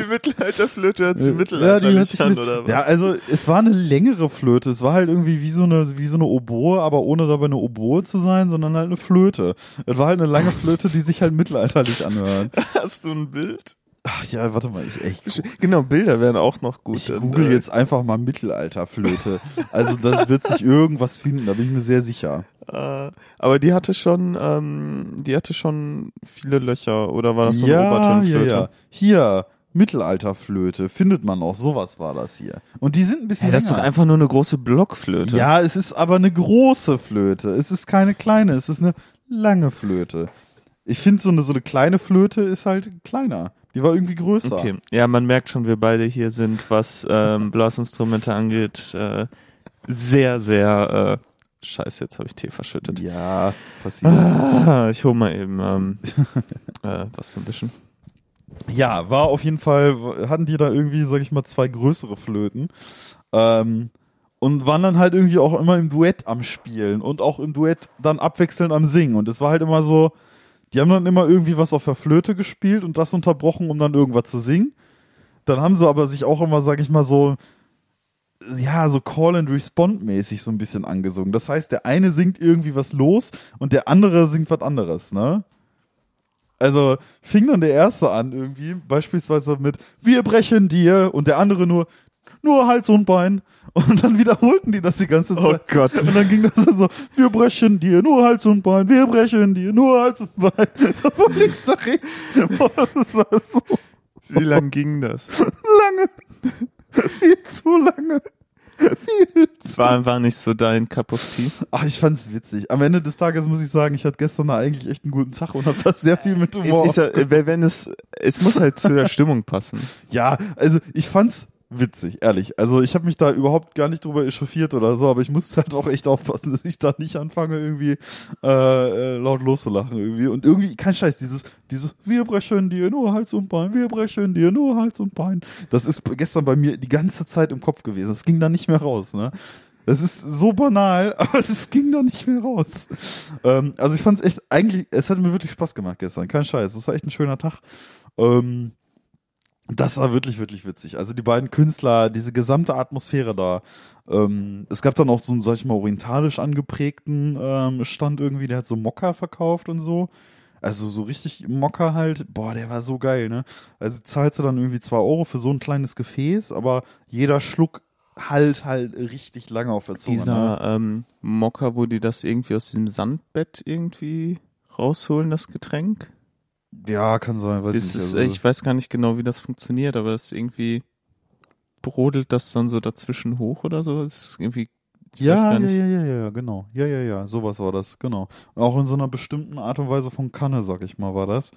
die Mittelalterflöte hört Ja, die hört sich mit- oder Ja, also es war eine längere Flöte. Es war halt irgendwie wie so eine wie so eine Oboe, aber ohne dabei eine Oboe zu sein, sondern halt eine Flöte. Es war halt eine lange Flöte, die sich halt mittelalterlich anhört. Hast du ein Bild? Ach ja, warte mal, ich echt. Genau, Bilder wären auch noch gut. Ich Und, google äh, jetzt einfach mal Mittelalterflöte. Also da wird sich irgendwas finden, da bin ich mir sehr sicher. Äh, aber die hatte schon, ähm, die hatte schon viele Löcher oder war das so eine Obertonflöte? ja. Hier, Mittelalterflöte, findet man auch, sowas war das hier. Und die sind ein bisschen Hey, das ist doch einfach nur eine große Blockflöte. Ja, es ist aber eine große Flöte. Es ist keine kleine, es ist eine lange Flöte. Ich finde, so eine, so eine kleine Flöte ist halt kleiner. Die war irgendwie größer. Okay. Ja, man merkt schon, wir beide hier sind, was ähm, Blasinstrumente angeht, äh, sehr, sehr. Äh, Scheiße, jetzt habe ich Tee verschüttet. Ja, passiert. Ah, ich hole mal eben ähm, äh, was zum Wischen. Ja, war auf jeden Fall, hatten die da irgendwie, sag ich mal, zwei größere Flöten. Ähm, und waren dann halt irgendwie auch immer im Duett am Spielen und auch im Duett dann abwechselnd am Singen. Und es war halt immer so, die haben dann immer irgendwie was auf der Flöte gespielt und das unterbrochen, um dann irgendwas zu singen. Dann haben sie aber sich auch immer, sag ich mal, so, ja, so Call and Respond mäßig so ein bisschen angesungen. Das heißt, der eine singt irgendwie was los und der andere singt was anderes, ne? Also fing dann der erste an irgendwie, beispielsweise mit Wir brechen dir und der andere nur nur Hals und Bein und dann wiederholten die das die ganze Zeit. Oh Gott. Und dann ging das so, wir brechen dir nur Hals und Bein, wir brechen dir nur Hals und Bein. Von links nach rechts. Boah, das war so Wie lang ging das? lange. Viel zu lange. Es war einfach nicht so dein Cup of Tea. Ach, ich fand's witzig. Am Ende des Tages muss ich sagen, ich hatte gestern eigentlich echt einen guten Tag und habe das sehr viel mit Humor. Es, ist ja, wenn es, es muss halt zu der Stimmung passen. Ja, also ich fand's witzig, ehrlich. Also ich habe mich da überhaupt gar nicht drüber echauffiert oder so, aber ich musste halt auch echt aufpassen, dass ich da nicht anfange, irgendwie äh, äh, laut loszulachen irgendwie. Und irgendwie, kein Scheiß, dieses, dieses Wir brechen dir nur Hals und Bein, wir brechen dir nur Hals und Bein. Das ist gestern bei mir die ganze Zeit im Kopf gewesen. Das ging da nicht mehr raus, ne? Das ist so banal, aber es ging da nicht mehr raus. Ähm, also ich fand's echt, eigentlich, es hat mir wirklich Spaß gemacht gestern, kein Scheiß. Das war echt ein schöner Tag. Ähm, das war wirklich, wirklich witzig. Also die beiden Künstler, diese gesamte Atmosphäre da. Ähm, es gab dann auch so einen, sag ich mal, orientalisch angeprägten ähm, Stand irgendwie, der hat so Mokka verkauft und so. Also so richtig Mokka halt, boah, der war so geil, ne? Also zahlst du dann irgendwie zwei Euro für so ein kleines Gefäß, aber jeder Schluck halt halt richtig lange auf der Zunge. Ne? Dieser ähm, Mokka, wo die das irgendwie aus diesem Sandbett irgendwie rausholen, das Getränk. Ja, kann sein, weiß nicht. ist, also- ich weiß gar nicht genau, wie das funktioniert, aber ist irgendwie brodelt das dann so dazwischen hoch oder so. Das ist irgendwie, Ja, ja, ja, ja, genau. Ja, ja, ja, sowas war das, genau. Auch in so einer bestimmten Art und Weise von Kanne, sag ich mal, war das.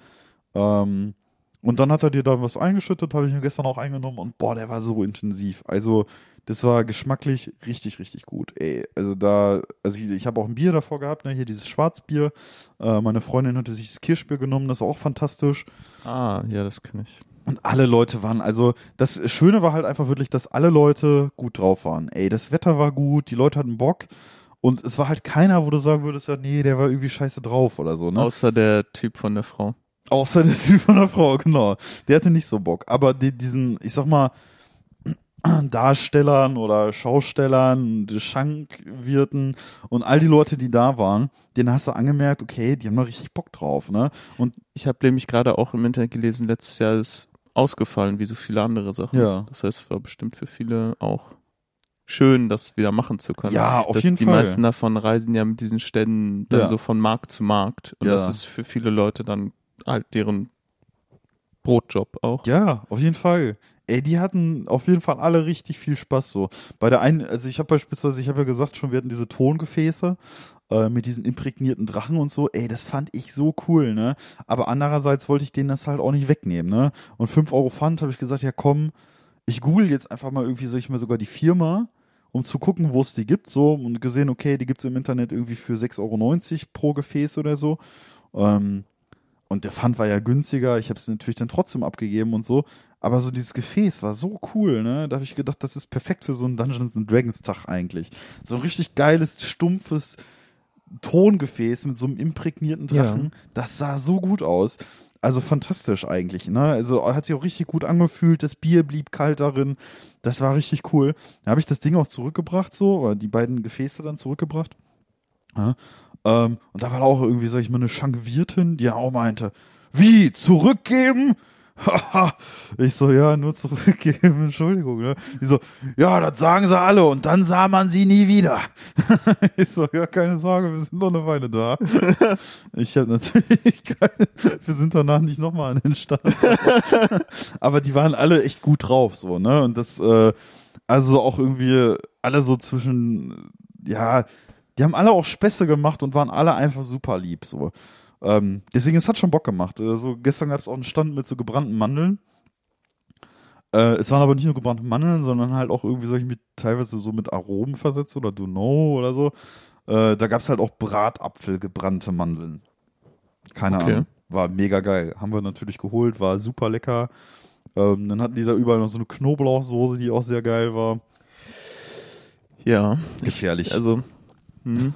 Ähm, und dann hat er dir da was eingeschüttet, habe ich mir gestern auch eingenommen und boah, der war so intensiv. Also, das war geschmacklich richtig, richtig gut. Ey, also da, also ich, ich habe auch ein Bier davor gehabt, ne, hier dieses Schwarzbier. Äh, meine Freundin hatte sich das Kirschbier genommen, das war auch fantastisch. Ah, ja, das kenne ich. Und alle Leute waren, also das Schöne war halt einfach wirklich, dass alle Leute gut drauf waren. Ey, das Wetter war gut, die Leute hatten Bock. Und es war halt keiner, wo du sagen würdest, ja, nee, der war irgendwie scheiße drauf oder so, ne? Außer der Typ von der Frau. Außer der Typ von der Frau, genau. Der hatte nicht so Bock. Aber die, diesen, ich sag mal, Darstellern oder Schaustellern, die Schankwirten und all die Leute, die da waren, denen hast du angemerkt, okay, die haben da richtig Bock drauf, ne? Und Ich habe nämlich gerade auch im Internet gelesen, letztes Jahr ist ausgefallen, wie so viele andere Sachen. Ja. Das heißt, es war bestimmt für viele auch schön, das wieder machen zu können. Ja, auf das, jeden die Fall. meisten davon reisen ja mit diesen Ständen dann Ja. so von Markt zu Markt. Und Ja. das ist für viele Leute dann halt deren Brotjob auch. Ja, auf jeden Fall. Ey, die hatten auf jeden Fall alle richtig viel Spaß so. Bei der einen, also ich habe beispielsweise, ich habe ja gesagt schon, wir hatten diese Tongefäße äh, mit diesen imprägnierten Drachen und so. Ey, das fand ich so cool, ne? Aber andererseits wollte ich denen das halt auch nicht wegnehmen, ne? Und 5 Euro Pfand habe ich gesagt, ja komm, ich google jetzt einfach mal irgendwie, sag ich mal, sogar die Firma, um zu gucken, wo es die gibt, so und gesehen, okay, die gibt's im Internet irgendwie für 6,90 Euro pro Gefäß oder so. Ähm, und der Pfand war ja günstiger, ich habe es natürlich dann trotzdem abgegeben und so. Aber so dieses Gefäß war so cool, ne? Da habe ich gedacht, das ist perfekt für so einen Dungeons and Dragons Tag eigentlich. So ein richtig geiles, stumpfes Tongefäß mit so einem imprägnierten Drachen. Das sah so gut aus. Also fantastisch eigentlich, ne? Also hat sich auch richtig gut angefühlt. Das Bier blieb kalt darin. Das war richtig cool. Da habe ich das Ding auch zurückgebracht, so, oder die beiden Gefäße dann zurückgebracht. Ja, ähm, und da war auch irgendwie, sag ich mal, eine Schankwirtin, die ja auch meinte, wie, zurückgeben? ich so, ja, nur zurückgeben, Entschuldigung. Ne? Die so, ja, das sagen sie alle und dann sah man sie nie wieder. ich so, ja, keine Sorge, wir sind noch eine Weile da. ich habe natürlich keine, wir sind danach nicht nochmal an den Start. Aber die waren alle echt gut drauf, so, ne? Und das, äh, also auch irgendwie alle so zwischen, ja, die haben alle auch Späße gemacht und waren alle einfach super lieb, so. Ähm, deswegen, es hat schon Bock gemacht. Also gestern gab es auch einen Stand mit so gebrannten Mandeln. Äh, es waren aber nicht nur gebrannte Mandeln, sondern halt auch irgendwie solche mit teilweise so mit Aromen versetzt oder Duno oder so. Äh, da gab es halt auch Bratapfel gebrannte Mandeln. Keine Okay. Ahnung. War mega geil. Haben wir natürlich geholt, war super lecker. Ähm, dann hatten die da überall noch so eine Knoblauchsoße, die auch sehr geil war. Ja. Gefährlich. Also, hm.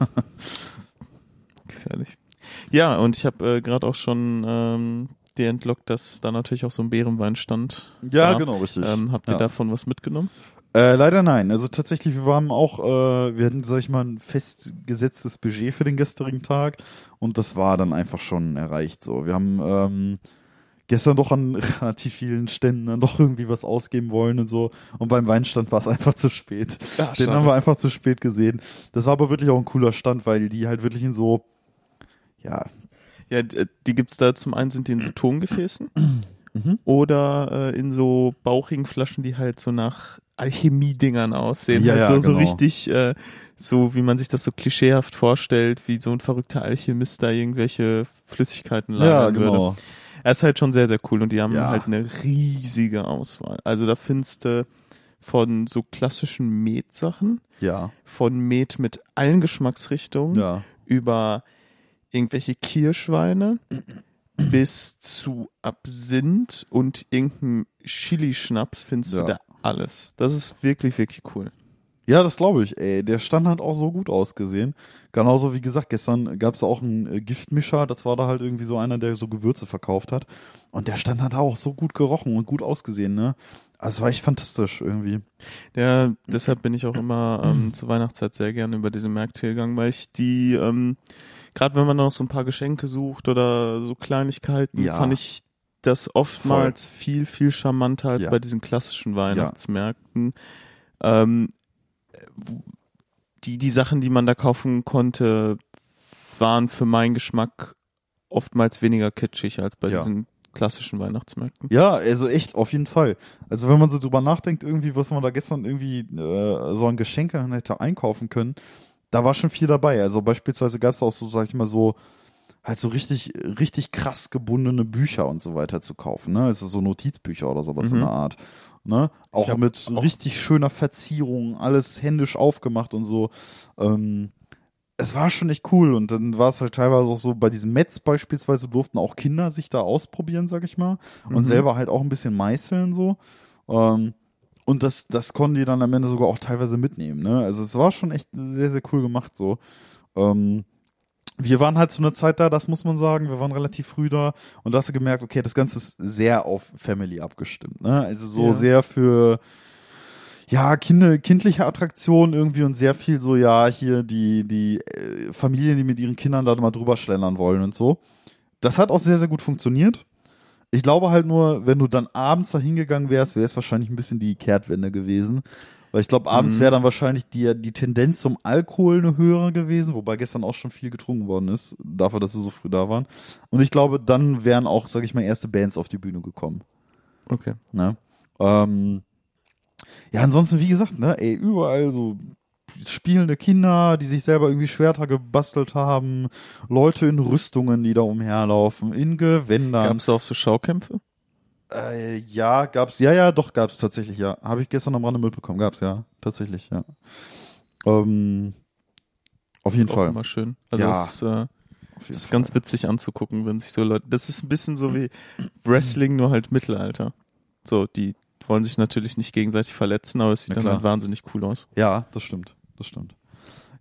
gefährlich. Ja, und ich habe äh, gerade auch schon ähm, dir entlockt, dass da natürlich auch so ein Bärenwein stand. ja, war. genau, richtig. Ähm, habt ihr Ja. davon was mitgenommen? Äh, leider nein. Also tatsächlich, wir waren auch, äh, wir hatten, sag ich mal, ein festgesetztes Budget für den gestrigen Tag und das war dann einfach schon erreicht. So, wir haben ähm, gestern doch an relativ vielen Ständen dann doch irgendwie was ausgeben wollen und so. Und beim Weinstand war es einfach zu spät. Ja, Den haben wir einfach zu spät gesehen. Das war aber wirklich auch ein cooler Stand, weil die halt wirklich in so, ja, Ja, d- die gibt's da zum einen sind die in so Tongefäßen Mhm. oder äh, in so bauchigen Flaschen, die halt so nach Alchemie-Dingern aussehen. Ja, halt ja, so, so genau. richtig, äh, so wie man sich das so klischeehaft vorstellt, wie so ein verrückter Alchemist da irgendwelche Flüssigkeiten ja, lagern würde. genau. Er ist halt schon sehr, sehr cool und die haben Ja. halt eine riesige Auswahl. Also da findest du von so klassischen Met-Sachen, Ja, von Met mit allen Geschmacksrichtungen, ja. über irgendwelche Kirschweine bis zu Absinth und irgendeinem Chili-Schnaps findest Ja. du da alles. Das ist wirklich, wirklich cool. Ja, das glaube ich, ey. Der Stand hat auch so gut ausgesehen. Genauso wie gesagt, gestern gab es auch einen äh, Giftmischer, das war da halt irgendwie so einer, der so Gewürze verkauft hat. Und der Stand hat auch so gut gerochen und gut ausgesehen, ne? Also war echt fantastisch irgendwie. Ja, deshalb bin ich auch immer ähm, zur Weihnachtszeit sehr gerne über diese Märkte gegangen, weil ich die, ähm, gerade wenn man noch so ein paar Geschenke sucht oder so Kleinigkeiten, Ja. fand ich das oftmals viel, viel charmanter als Ja. bei diesen klassischen Weihnachtsmärkten. Ähm, wo- die, die Sachen, die man da kaufen konnte, waren für meinen Geschmack oftmals weniger kitschig als bei Ja. diesen klassischen Weihnachtsmärkten. Ja, also echt, auf jeden Fall. Also wenn man so drüber nachdenkt, irgendwie, was man da gestern irgendwie äh, so an Geschenke hätte einkaufen können, da war schon viel dabei. Also beispielsweise gab es auch so, sag ich mal, so halt so richtig, richtig krass gebundene Bücher und so weiter zu kaufen, ne? Also so Notizbücher oder sowas in Mhm. der Art. Ne? Auch mit auch- richtig schöner Verzierung, alles händisch aufgemacht und so. Ähm, es war schon echt cool und dann war es halt teilweise auch so, bei diesem Metz beispielsweise durften auch Kinder sich da ausprobieren, sag ich mal, und Mhm. selber halt auch ein bisschen meißeln so. Ähm, und das, das konnten die dann am Ende sogar auch teilweise mitnehmen, ne? Also es war schon echt sehr, sehr cool gemacht so. Ähm, wir waren halt zu einer Zeit da, das muss man sagen, wir waren relativ früh da und da hast du gemerkt, okay, das Ganze ist sehr auf Family abgestimmt, ne? Also so Ja. sehr für ja, Kinder, kindliche Attraktionen irgendwie und sehr viel so, ja, hier die, die äh, Familien, die mit ihren Kindern da mal drüber schlendern wollen und so. Das hat auch sehr, sehr gut funktioniert. Ich glaube halt nur, wenn du dann abends da hingegangen wärst, wäre es wahrscheinlich ein bisschen die Kehrtwende gewesen. Weil ich glaube, abends Mhm. wäre dann wahrscheinlich die, die Tendenz zum Alkohol eine höhere gewesen, wobei gestern auch schon viel getrunken worden ist, dafür, dass wir so früh da waren. Und ich glaube, dann wären auch, sag ich mal, erste Bands auf die Bühne gekommen. Okay. Ne? Ähm, ja, ansonsten, wie gesagt, ne, ey, überall so spielende Kinder, die sich selber irgendwie Schwerter gebastelt haben, Leute in Rüstungen, die da umherlaufen, in Gewändern. Gab es auch so Schaukämpfe? Äh, ja, gab's, ja, ja, doch, gab's tatsächlich, ja. Habe ich gestern am Rande mitbekommen, gab's, ja, tatsächlich, ja. Ähm, auf jeden Auch Fall. immer schön. Also Ja. es ist, äh, es ist ganz witzig anzugucken, wenn sich so Leute. Das ist ein bisschen so wie Wrestling, nur halt Mittelalter. So, die wollen sich natürlich nicht gegenseitig verletzen, aber es sieht dann halt wahnsinnig cool aus. Ja, das stimmt. Das stimmt.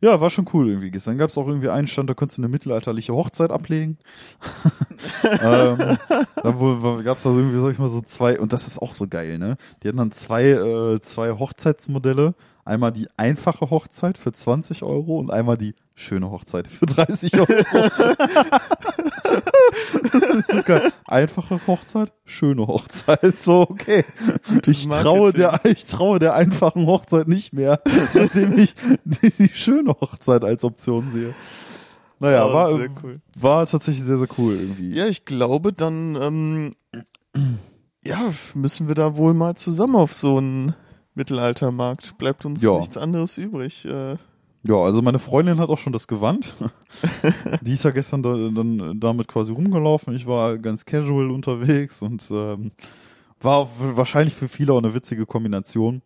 Ja, war schon cool irgendwie gestern. Gab es auch irgendwie einen Stand, da konntest du eine mittelalterliche Hochzeit ablegen. ähm, dann gab es da irgendwie, sag ich mal, so zwei, und das ist auch so geil, ne? Die hatten dann zwei, äh, zwei Hochzeitsmodelle. Einmal die einfache Hochzeit für 20 Euro und einmal die schöne Hochzeit für 30 Euro. Einfache Hochzeit, schöne Hochzeit. So, okay. Ich traue, der, ich traue der einfachen Hochzeit nicht mehr, nachdem ich die, die schöne Hochzeit als Option sehe. Naja, Oh, war, cool. war tatsächlich sehr, sehr cool irgendwie. Ja, ich glaube, dann ähm, ja, müssen wir da wohl mal zusammen auf so einen Mittelaltermarkt. Bleibt uns Ja. nichts anderes übrig. Äh, Ja, also meine Freundin hat auch schon das Gewand. Die ist ja gestern da, dann damit quasi rumgelaufen. Ich war ganz casual unterwegs und ähm, war wahrscheinlich für viele auch eine witzige Kombination.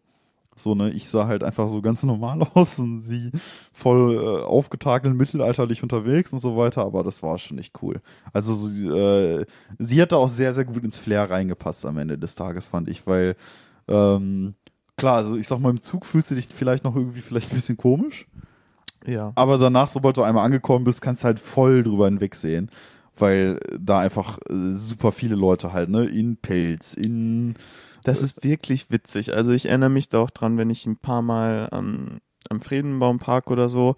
So, ne, ich sah halt einfach so ganz normal aus und sie voll äh, aufgetakelt, mittelalterlich unterwegs und so weiter, aber das war schon echt cool. Also sie, äh, sie hat da auch sehr, sehr gut ins Flair reingepasst am Ende des Tages, fand ich, weil ähm, klar, also ich sag mal, im Zug fühlst du dich vielleicht noch irgendwie vielleicht ein bisschen komisch. Ja. Aber danach, sobald du einmal angekommen bist, kannst du halt voll drüber hinwegsehen. Weil da einfach äh, super viele Leute halt, ne, in Pelz, in Das ist wirklich witzig. Also ich erinnere mich da auch dran, wenn ich ein paar Mal ähm, am Friedenbaumpark oder so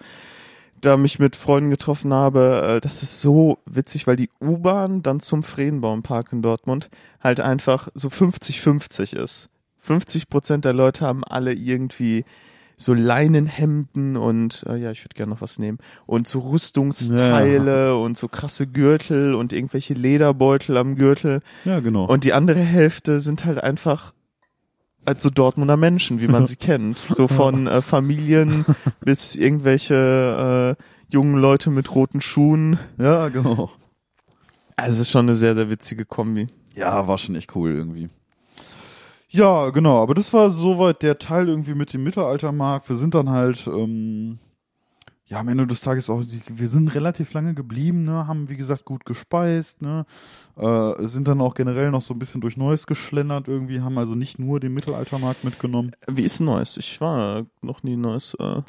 da mich mit Freunden getroffen habe. Äh, das ist so witzig, weil die U-Bahn dann zum Friedenbaumpark in Dortmund halt einfach so 50-50 ist. 50 Prozent der Leute haben alle irgendwie so Leinenhemden und äh, ja, ich würde gerne noch was nehmen und so Rüstungsteile und so krasse Gürtel und irgendwelche Lederbeutel am Gürtel. Ja, genau. Und die andere Hälfte sind halt einfach also Dortmunder Menschen, wie man sie kennt. So von äh, Familien bis irgendwelche äh, jungen Leute mit roten Schuhen. ja, genau. Also es ist schon eine sehr, sehr witzige Kombi. Ja, war schon echt cool irgendwie. Ja, genau, aber das war soweit der Teil irgendwie mit dem Mittelaltermarkt. Wir sind dann halt, ähm, ja, am Ende des Tages auch, wir sind relativ lange geblieben, ne, haben wie gesagt gut gespeist, ne, äh, sind dann auch generell noch so ein bisschen durch Neues geschlendert irgendwie, haben also nicht nur den Mittelaltermarkt mitgenommen. Wie ist Neues? Ich war noch nie Neues. Äh,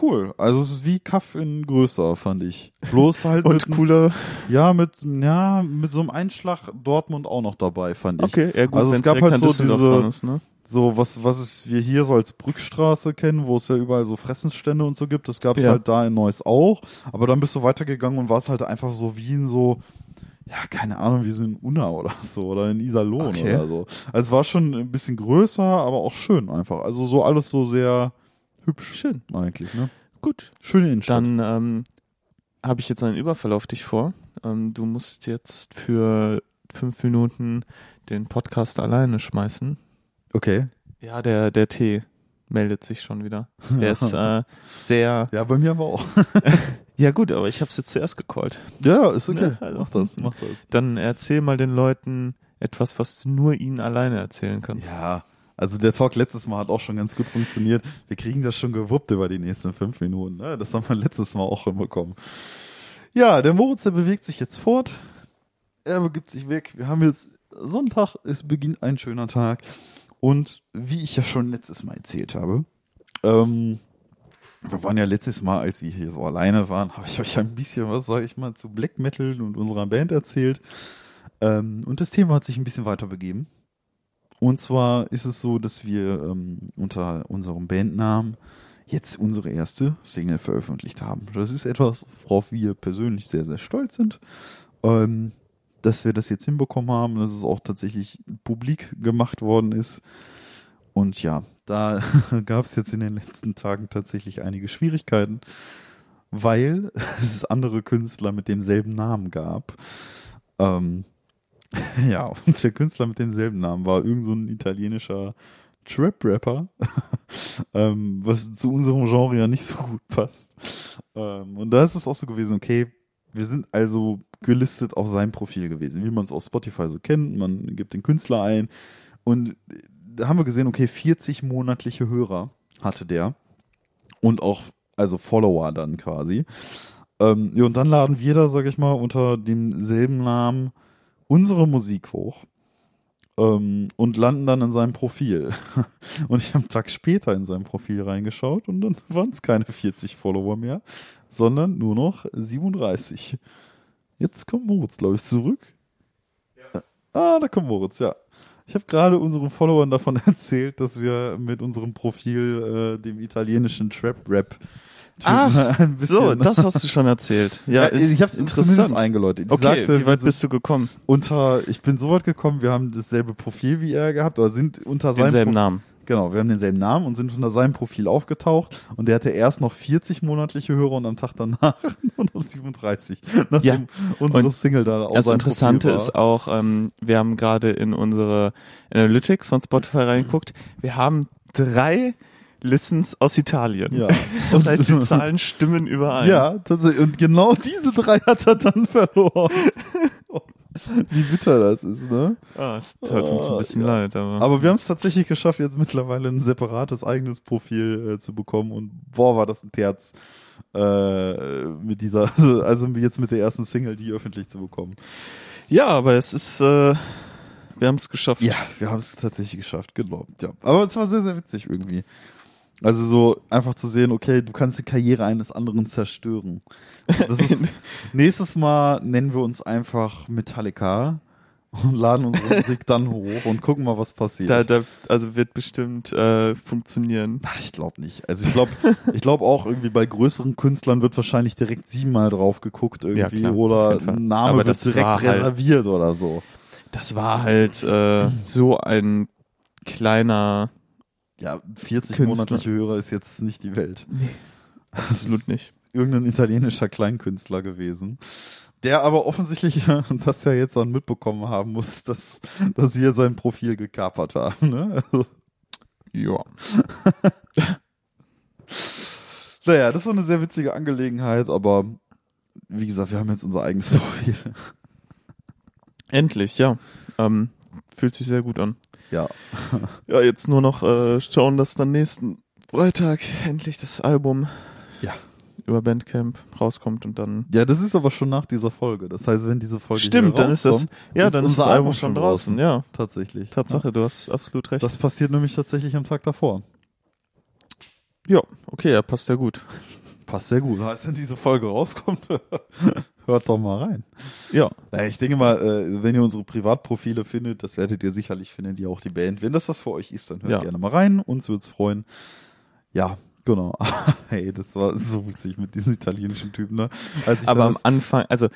Cool, also es ist wie Kaff in größer, fand ich. Bloß halt und mit, cooler. ja, mit, ja, mit so einem Einschlag Dortmund auch noch dabei, fand ich. Okay, ja gut, Also es gab halt so diese- ist, ne? so was was es wir hier so als Brückstraße kennen, wo es ja überall so Fressensstände und so gibt, das gab es Ja. halt da in Neuss auch, aber dann bist du weitergegangen und war es halt einfach so wie in so ja, keine Ahnung, wie so in Unna oder so oder in Iserlohn Okay. oder so. Also es war schon ein bisschen größer, aber auch schön einfach. Also so alles so sehr hübsch Schön. eigentlich, ne? Gut. Schöne Innenstadt. Dann ähm, habe ich jetzt einen Überfall auf dich vor. Ähm, du musst jetzt für fünf Minuten den Podcast alleine schmeißen. okay. Ja, der, der Tee meldet sich schon wieder. Der ist äh, sehr. Ja, bei mir aber auch. Ja, gut, aber ich habe es jetzt zuerst gecallt. Ja, ist okay. Ne, also- mach das, mach das. Dann erzähl mal den Leuten etwas, was du nur ihnen alleine erzählen kannst. Ja, also der Talk letztes Mal hat auch schon ganz gut funktioniert. Wir kriegen das schon gewuppt über die nächsten fünf Minuten. Ne? Das haben wir letztes Mal auch hinbekommen. Ja, der Moritz, der bewegt sich jetzt fort. Er begibt sich weg. Wir haben jetzt Sonntag, es beginnt ein schöner Tag. Und wie ich ja schon letztes Mal erzählt habe, ähm, wir waren ja letztes Mal, als wir hier so alleine waren, habe ich euch ein bisschen was, sage ich mal, zu Black Metal und unserer Band erzählt. Ähm, und das Thema hat sich ein bisschen weiter begeben. Und zwar ist es so, dass wir ähm, unter unserem Bandnamen jetzt unsere erste Single veröffentlicht haben. Das ist etwas, worauf wir persönlich sehr, sehr stolz sind, ähm, dass wir das jetzt hinbekommen haben, dass es auch tatsächlich publik gemacht worden ist. Und ja, da gab es jetzt in den letzten Tagen tatsächlich einige Schwierigkeiten, weil es andere Künstler mit demselben Namen gab. Ähm, ja, und der Künstler mit demselben Namen war irgend so ein italienischer Trap-Rapper, ähm, was zu unserem Genre ja nicht so gut passt. Ähm, und da ist es auch so gewesen, okay, wir sind also gelistet auf seinem Profil gewesen, wie man es auf Spotify so kennt. Man gibt den Künstler ein und da haben wir gesehen, okay, 40 monatliche Hörer hatte der und auch, also Follower dann quasi. Ähm, ja, und dann laden wir da, sag ich mal, unter demselben Namen unsere Musik hoch ähm, und landen dann in seinem Profil. Und ich habe einen Tag später in sein Profil reingeschaut und dann waren es keine 40 Follower mehr, sondern nur noch 37. Jetzt kommt Moritz, glaube ich, zurück. Ah, da kommt Moritz, ja. Ich habe gerade unseren Followern davon erzählt, dass wir mit unserem Profil äh, dem italienischen Trap-Rap Ach, so, das hast du schon erzählt. Ja, Ja, ich habe interessant. zumindest eingeläutet. Ich Okay, sagte, wie weit wir bist du gekommen? unter, ich bin so weit gekommen, wir haben dasselbe Profil wie er gehabt, oder sind unter seinem Denselben Profil, Namen. Genau, wir haben denselben Namen und sind unter seinem Profil aufgetaucht und der hatte erst noch 40 monatliche Hörer und am Tag danach nur noch 37, nachdem Ja. unsere Und Single da auf Das Interessante ist auch, ähm, wir haben gerade in unsere Analytics von Spotify reingeguckt. Wir haben drei Listens aus Italien. Ja. Das heißt, die Zahlen stimmen überein. Ja, tatsächlich. Und genau diese drei hat er dann verloren. Wie bitter das ist, ne? Ah, es tut uns ein bisschen Ja. leid, aber. Aber wir haben es tatsächlich geschafft, jetzt mittlerweile ein separates eigenes Profil äh, zu bekommen. Und boah, war das ein Terz äh, mit dieser, also jetzt mit der ersten Single, die öffentlich zu bekommen. ja, aber es ist, äh, wir haben es geschafft. Ja, wir haben es tatsächlich geschafft, genau. Ja. Aber es war sehr, sehr witzig irgendwie. Also so einfach zu sehen, okay, du kannst die Karriere eines anderen zerstören. Das ist, nächstes Mal nennen wir uns einfach Metallica und laden unsere Musik dann hoch und gucken mal, was passiert. Da, da, also wird bestimmt äh, funktionieren. Ach, ich glaube nicht. Also ich glaube, ich glaube auch irgendwie bei größeren Künstlern wird wahrscheinlich direkt siebenmal drauf geguckt irgendwie klar, auf oder ein Name Aber wird direkt halt- reserviert oder so. Das war halt äh, so ein kleiner. Ja, 40 Künstler. monatliche Hörer ist jetzt nicht die Welt. Nee, absolut nicht. Irgendein italienischer Kleinkünstler gewesen. Der aber offensichtlich das ja jetzt dann mitbekommen haben muss, dass, dass wir sein Profil gekapert haben. Ne? Also, Ja. naja, das war eine sehr witzige Angelegenheit, aber wie gesagt, wir haben jetzt unser eigenes Profil. Endlich, ja. Ähm, fühlt sich sehr gut an. Ja. Ja, jetzt nur noch äh, schauen, dass dann nächsten Freitag endlich das Album Ja. über Bandcamp rauskommt und dann. Ja, das ist aber schon nach dieser Folge. Das heißt, wenn diese Folge Stimmt, dann ist das. Ja, dann ist unser das Album schon draußen. Ja, Tatsächlich. Tatsache, du hast absolut recht. Das passiert nämlich tatsächlich am Tag davor. ja, okay, ja, passt ja gut. Passt sehr gut. Heißt, wenn diese Folge rauskommt, hört doch mal rein. Ja, Naja, ich denke mal, äh, wenn ihr unsere Privatprofile findet, das werdet ihr sicherlich finden, die auch die Band. Wenn das was für euch ist, dann hört Ja. gerne mal rein. Uns wird's freuen. Ja, genau. hey, das war so witzig mit diesem italienischen Typen, ne? Als ich aber dann am Anfang, also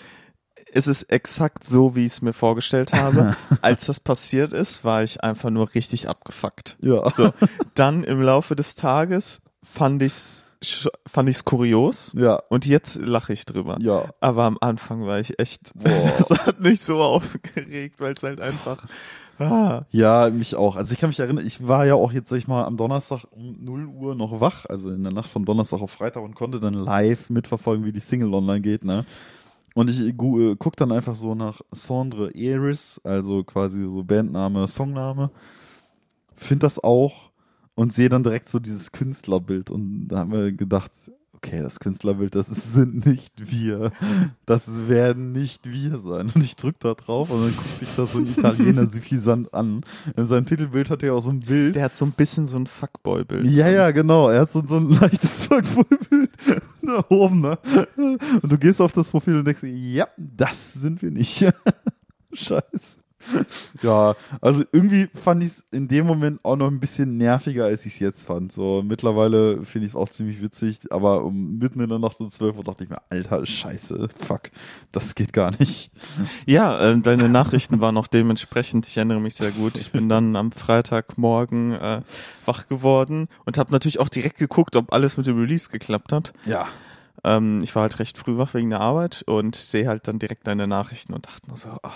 es ist exakt so, wie ich es mir vorgestellt habe. Als das passiert ist, war ich einfach nur richtig abgefuckt. ja. So, dann im Laufe des Tages fand ich's sch- fand ich's kurios ja, und jetzt lache ich drüber. ja. Aber am Anfang war ich echt, Boah. das hat mich so aufgeregt, weil es halt einfach, ah, Ja, mich auch. Also ich kann mich erinnern, ich war ja auch jetzt, sag ich mal, am Donnerstag um 0 Uhr noch wach, also in der Nacht von Donnerstag auf Freitag und konnte dann live mitverfolgen, wie die Single online geht, ne? Und ich äh, guck dann einfach so nach Sandre Eris, also quasi so Bandname, Songname, find das auch und sehe dann direkt so dieses Künstlerbild und da haben wir gedacht, okay, das Künstlerbild, das sind nicht wir. Das werden nicht wir sein. Und ich drück da drauf und dann guckt sich das so ein Italiener suffisant an. In seinem Titelbild hat er auch so ein Bild. der hat so ein bisschen so ein Fuckboy-Bild. Ja, ja, genau. Er hat so, so ein leichtes Zeugbild da oben, ne? Und du gehst auf das Profil und denkst, ja, das sind wir nicht. Scheiße. Ja, also irgendwie fand ich es in dem Moment auch noch ein bisschen nerviger, als ich es jetzt fand. So, mittlerweile finde ich es auch ziemlich witzig, aber um mitten in der Nacht um 12 Uhr dachte ich mir, alter Scheiße, fuck, das geht gar nicht. Ja, äh, deine Nachrichten waren auch dementsprechend, ich erinnere mich sehr gut. Ich bin dann am Freitagmorgen äh, wach geworden und habe natürlich auch direkt geguckt, ob alles mit dem Release geklappt hat. Ja. Ähm, ich war halt recht früh wach wegen der Arbeit und sehe halt dann direkt deine Nachrichten und dachte nur so, oh,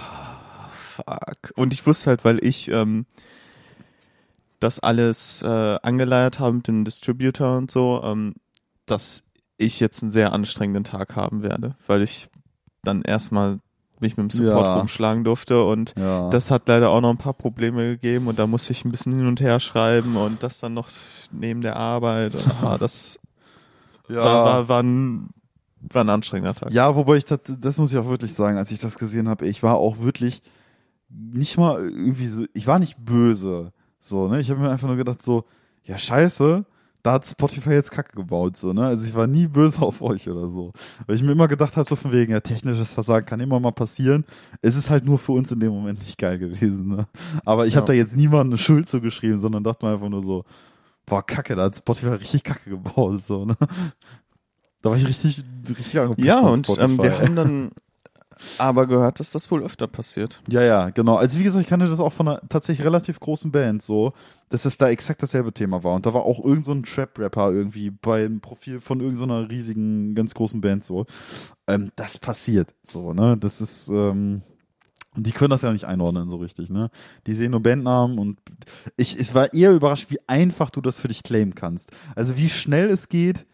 fuck. Und ich wusste halt, weil ich ähm, das alles äh, angeleiert habe mit dem Distributor und so, ähm, dass ich jetzt einen sehr anstrengenden Tag haben werde, weil ich dann erstmal mich mit dem Support Ja. rumschlagen durfte und Ja. das hat leider auch noch ein paar Probleme gegeben und da musste ich ein bisschen hin und her schreiben und das dann noch neben der Arbeit. Und, ah, das ja. war, war, war, ein, war ein anstrengender Tag. Ja, wobei ich das, das muss ich auch wirklich sagen, als ich das gesehen habe, ich war auch wirklich nicht mal irgendwie so, ich war nicht böse, so, ne? Ich habe mir einfach nur gedacht so, ja scheiße, da hat Spotify jetzt Kacke gebaut, so, ne? Also ich war nie böse auf euch oder so. Weil ich mir immer gedacht habe, so von wegen, ja, technisches Versagen kann immer mal passieren. Es ist halt nur für uns in dem Moment nicht geil gewesen, ne? Aber ich Ja. habe da jetzt niemandem eine Schuld zugeschrieben, sondern dachte mir einfach nur so, boah, Kacke, da hat Spotify richtig Kacke gebaut, so, ne? Da war ich richtig, richtig angepisst Ja, und ähm, wir haben dann aber gehört, dass das wohl öfter passiert. Ja, ja, genau. Also wie gesagt, ich kannte das auch von einer tatsächlich relativ großen Band so, dass es da exakt dasselbe Thema war. Und da war auch irgend so Trap-Rapper irgendwie beim Profil von irgendeiner riesigen, ganz großen Band so. Ähm, das passiert so, ne? Das ist, ähm, und die können das ja nicht einordnen so richtig, ne? Die sehen nur Bandnamen und ich, es war eher überrascht, wie einfach du das für dich claimen kannst. Also wie schnell es geht,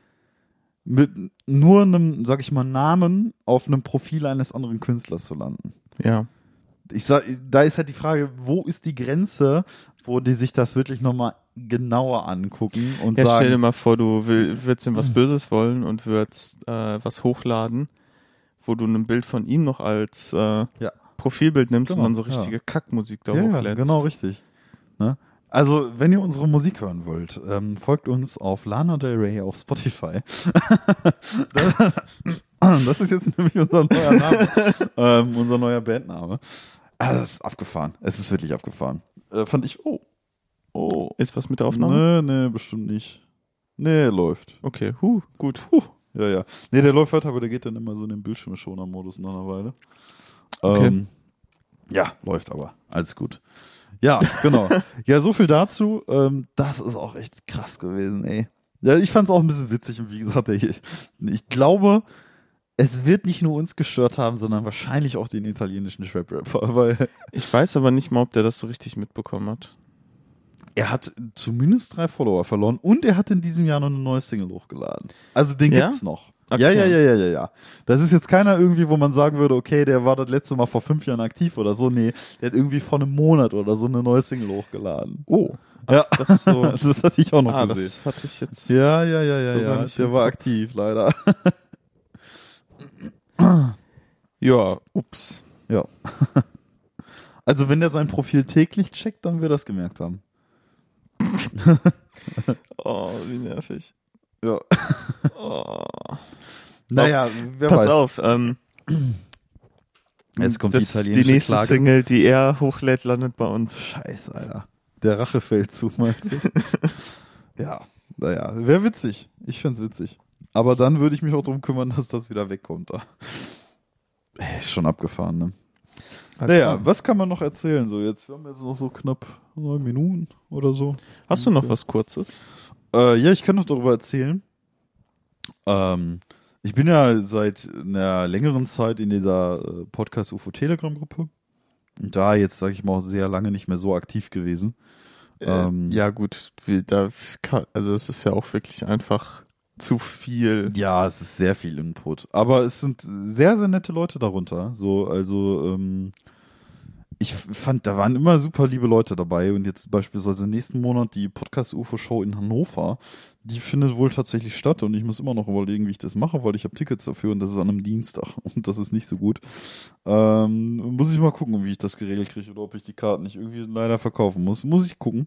mit nur einem, sag ich mal, Namen auf einem Profil eines anderen Künstlers zu landen Ja. ich sag, da ist halt die Frage, wo ist die Grenze, wo die sich das wirklich nochmal genauer angucken und Ja, stell dir sagen, mal vor, du will, würdest ihm was Böses wollen und würdest äh, was hochladen, wo du ein Bild von ihm noch als äh, Ja. Profilbild nimmst Genau, und dann so ja. richtige Kackmusik da ja, ja, hochlädst. genau richtig. Ne? Also, wenn ihr unsere Musik hören wollt, ähm, folgt uns auf Lana Del Rey auf Spotify. das ist jetzt nämlich unser neuer Name, ähm, unser neuer Bandname. Ah, das ist abgefahren. Es ist wirklich abgefahren. Äh, fand ich, oh, oh, Ist was mit der Aufnahme? Nee, nee, bestimmt nicht. Nee, läuft. Okay, huh, gut. Puh. Ja, ja. Nee, der läuft weiter, aber der geht dann immer so in den Bildschirmschoner-Modus nach einer Weile. Okay. Ähm, ja, läuft aber. Alles gut. Ja, genau. ja, so viel dazu. Ähm, das ist auch echt krass gewesen, ey. Ja, ich fand es auch ein bisschen witzig und wie gesagt, ich, ich glaube, es wird nicht nur uns gestört haben, sondern wahrscheinlich auch den italienischen Trap-Rapper, weil Ich weiß aber nicht mal, ob der das so richtig mitbekommen hat. er hat zumindest drei Follower verloren und er hat in diesem Jahr noch eine neue Single hochgeladen. Also den Ja? gibt's noch. Okay. Ja, ja, ja, ja, ja, ja. Das ist jetzt keiner irgendwie, wo man sagen würde, okay, der war das letzte Mal vor fünf Jahren aktiv oder so. Nee, der hat irgendwie vor einem Monat oder so eine neue Single hochgeladen. Oh. ja, Das so. das hatte ich auch noch ah, gesehen. das hatte ich jetzt. Ja, ja, ja, ja, So ja. Der war aktiv, leider. Ja, ups. ja. Also wenn der sein Profil täglich checkt, dann wird er das gemerkt haben. Oh, wie nervig. Ja. Oh. Naja, wer Pass weiß. auf, ähm, Jetzt kommt das, die italienische die nächste Klage. Single, die er hochlädt, landet bei uns. Scheiße, Alter. Der Rachefeldzug, meinst du? ja, naja, wäre witzig. Ich find's witzig. Aber dann würde ich mich auch darum kümmern, dass das wieder wegkommt. Da. Ey, ist schon abgefahren, ne? Alles naja, klar. was kann man noch erzählen? So, jetzt, wir haben jetzt noch so knapp neun Minuten oder so. Hast du noch was Kurzes? Äh, ja, ich kann noch darüber erzählen. Ähm, ich bin ja seit einer längeren Zeit in dieser äh, Podcast UFO Telegram Gruppe. Und da jetzt, sage ich mal, auch sehr lange nicht mehr so aktiv gewesen. Ähm, Äh, ja, gut, da, kann- also es ist ja auch wirklich einfach zu viel. Ja, es ist sehr viel Input. Aber es sind sehr, sehr nette Leute darunter. So, also, ähm, ich fand, da waren immer super liebe Leute dabei. Und jetzt beispielsweise nächsten Monat die Podcast-UFO-Show in Hannover. Die findet wohl tatsächlich statt. Und ich muss immer noch überlegen, wie ich das mache, weil ich habe Tickets dafür und das ist an einem Dienstag. Und das ist nicht so gut. Ähm, muss ich mal gucken, wie ich das geregelt kriege oder ob ich die Karten nicht irgendwie leider verkaufen muss. Muss ich gucken.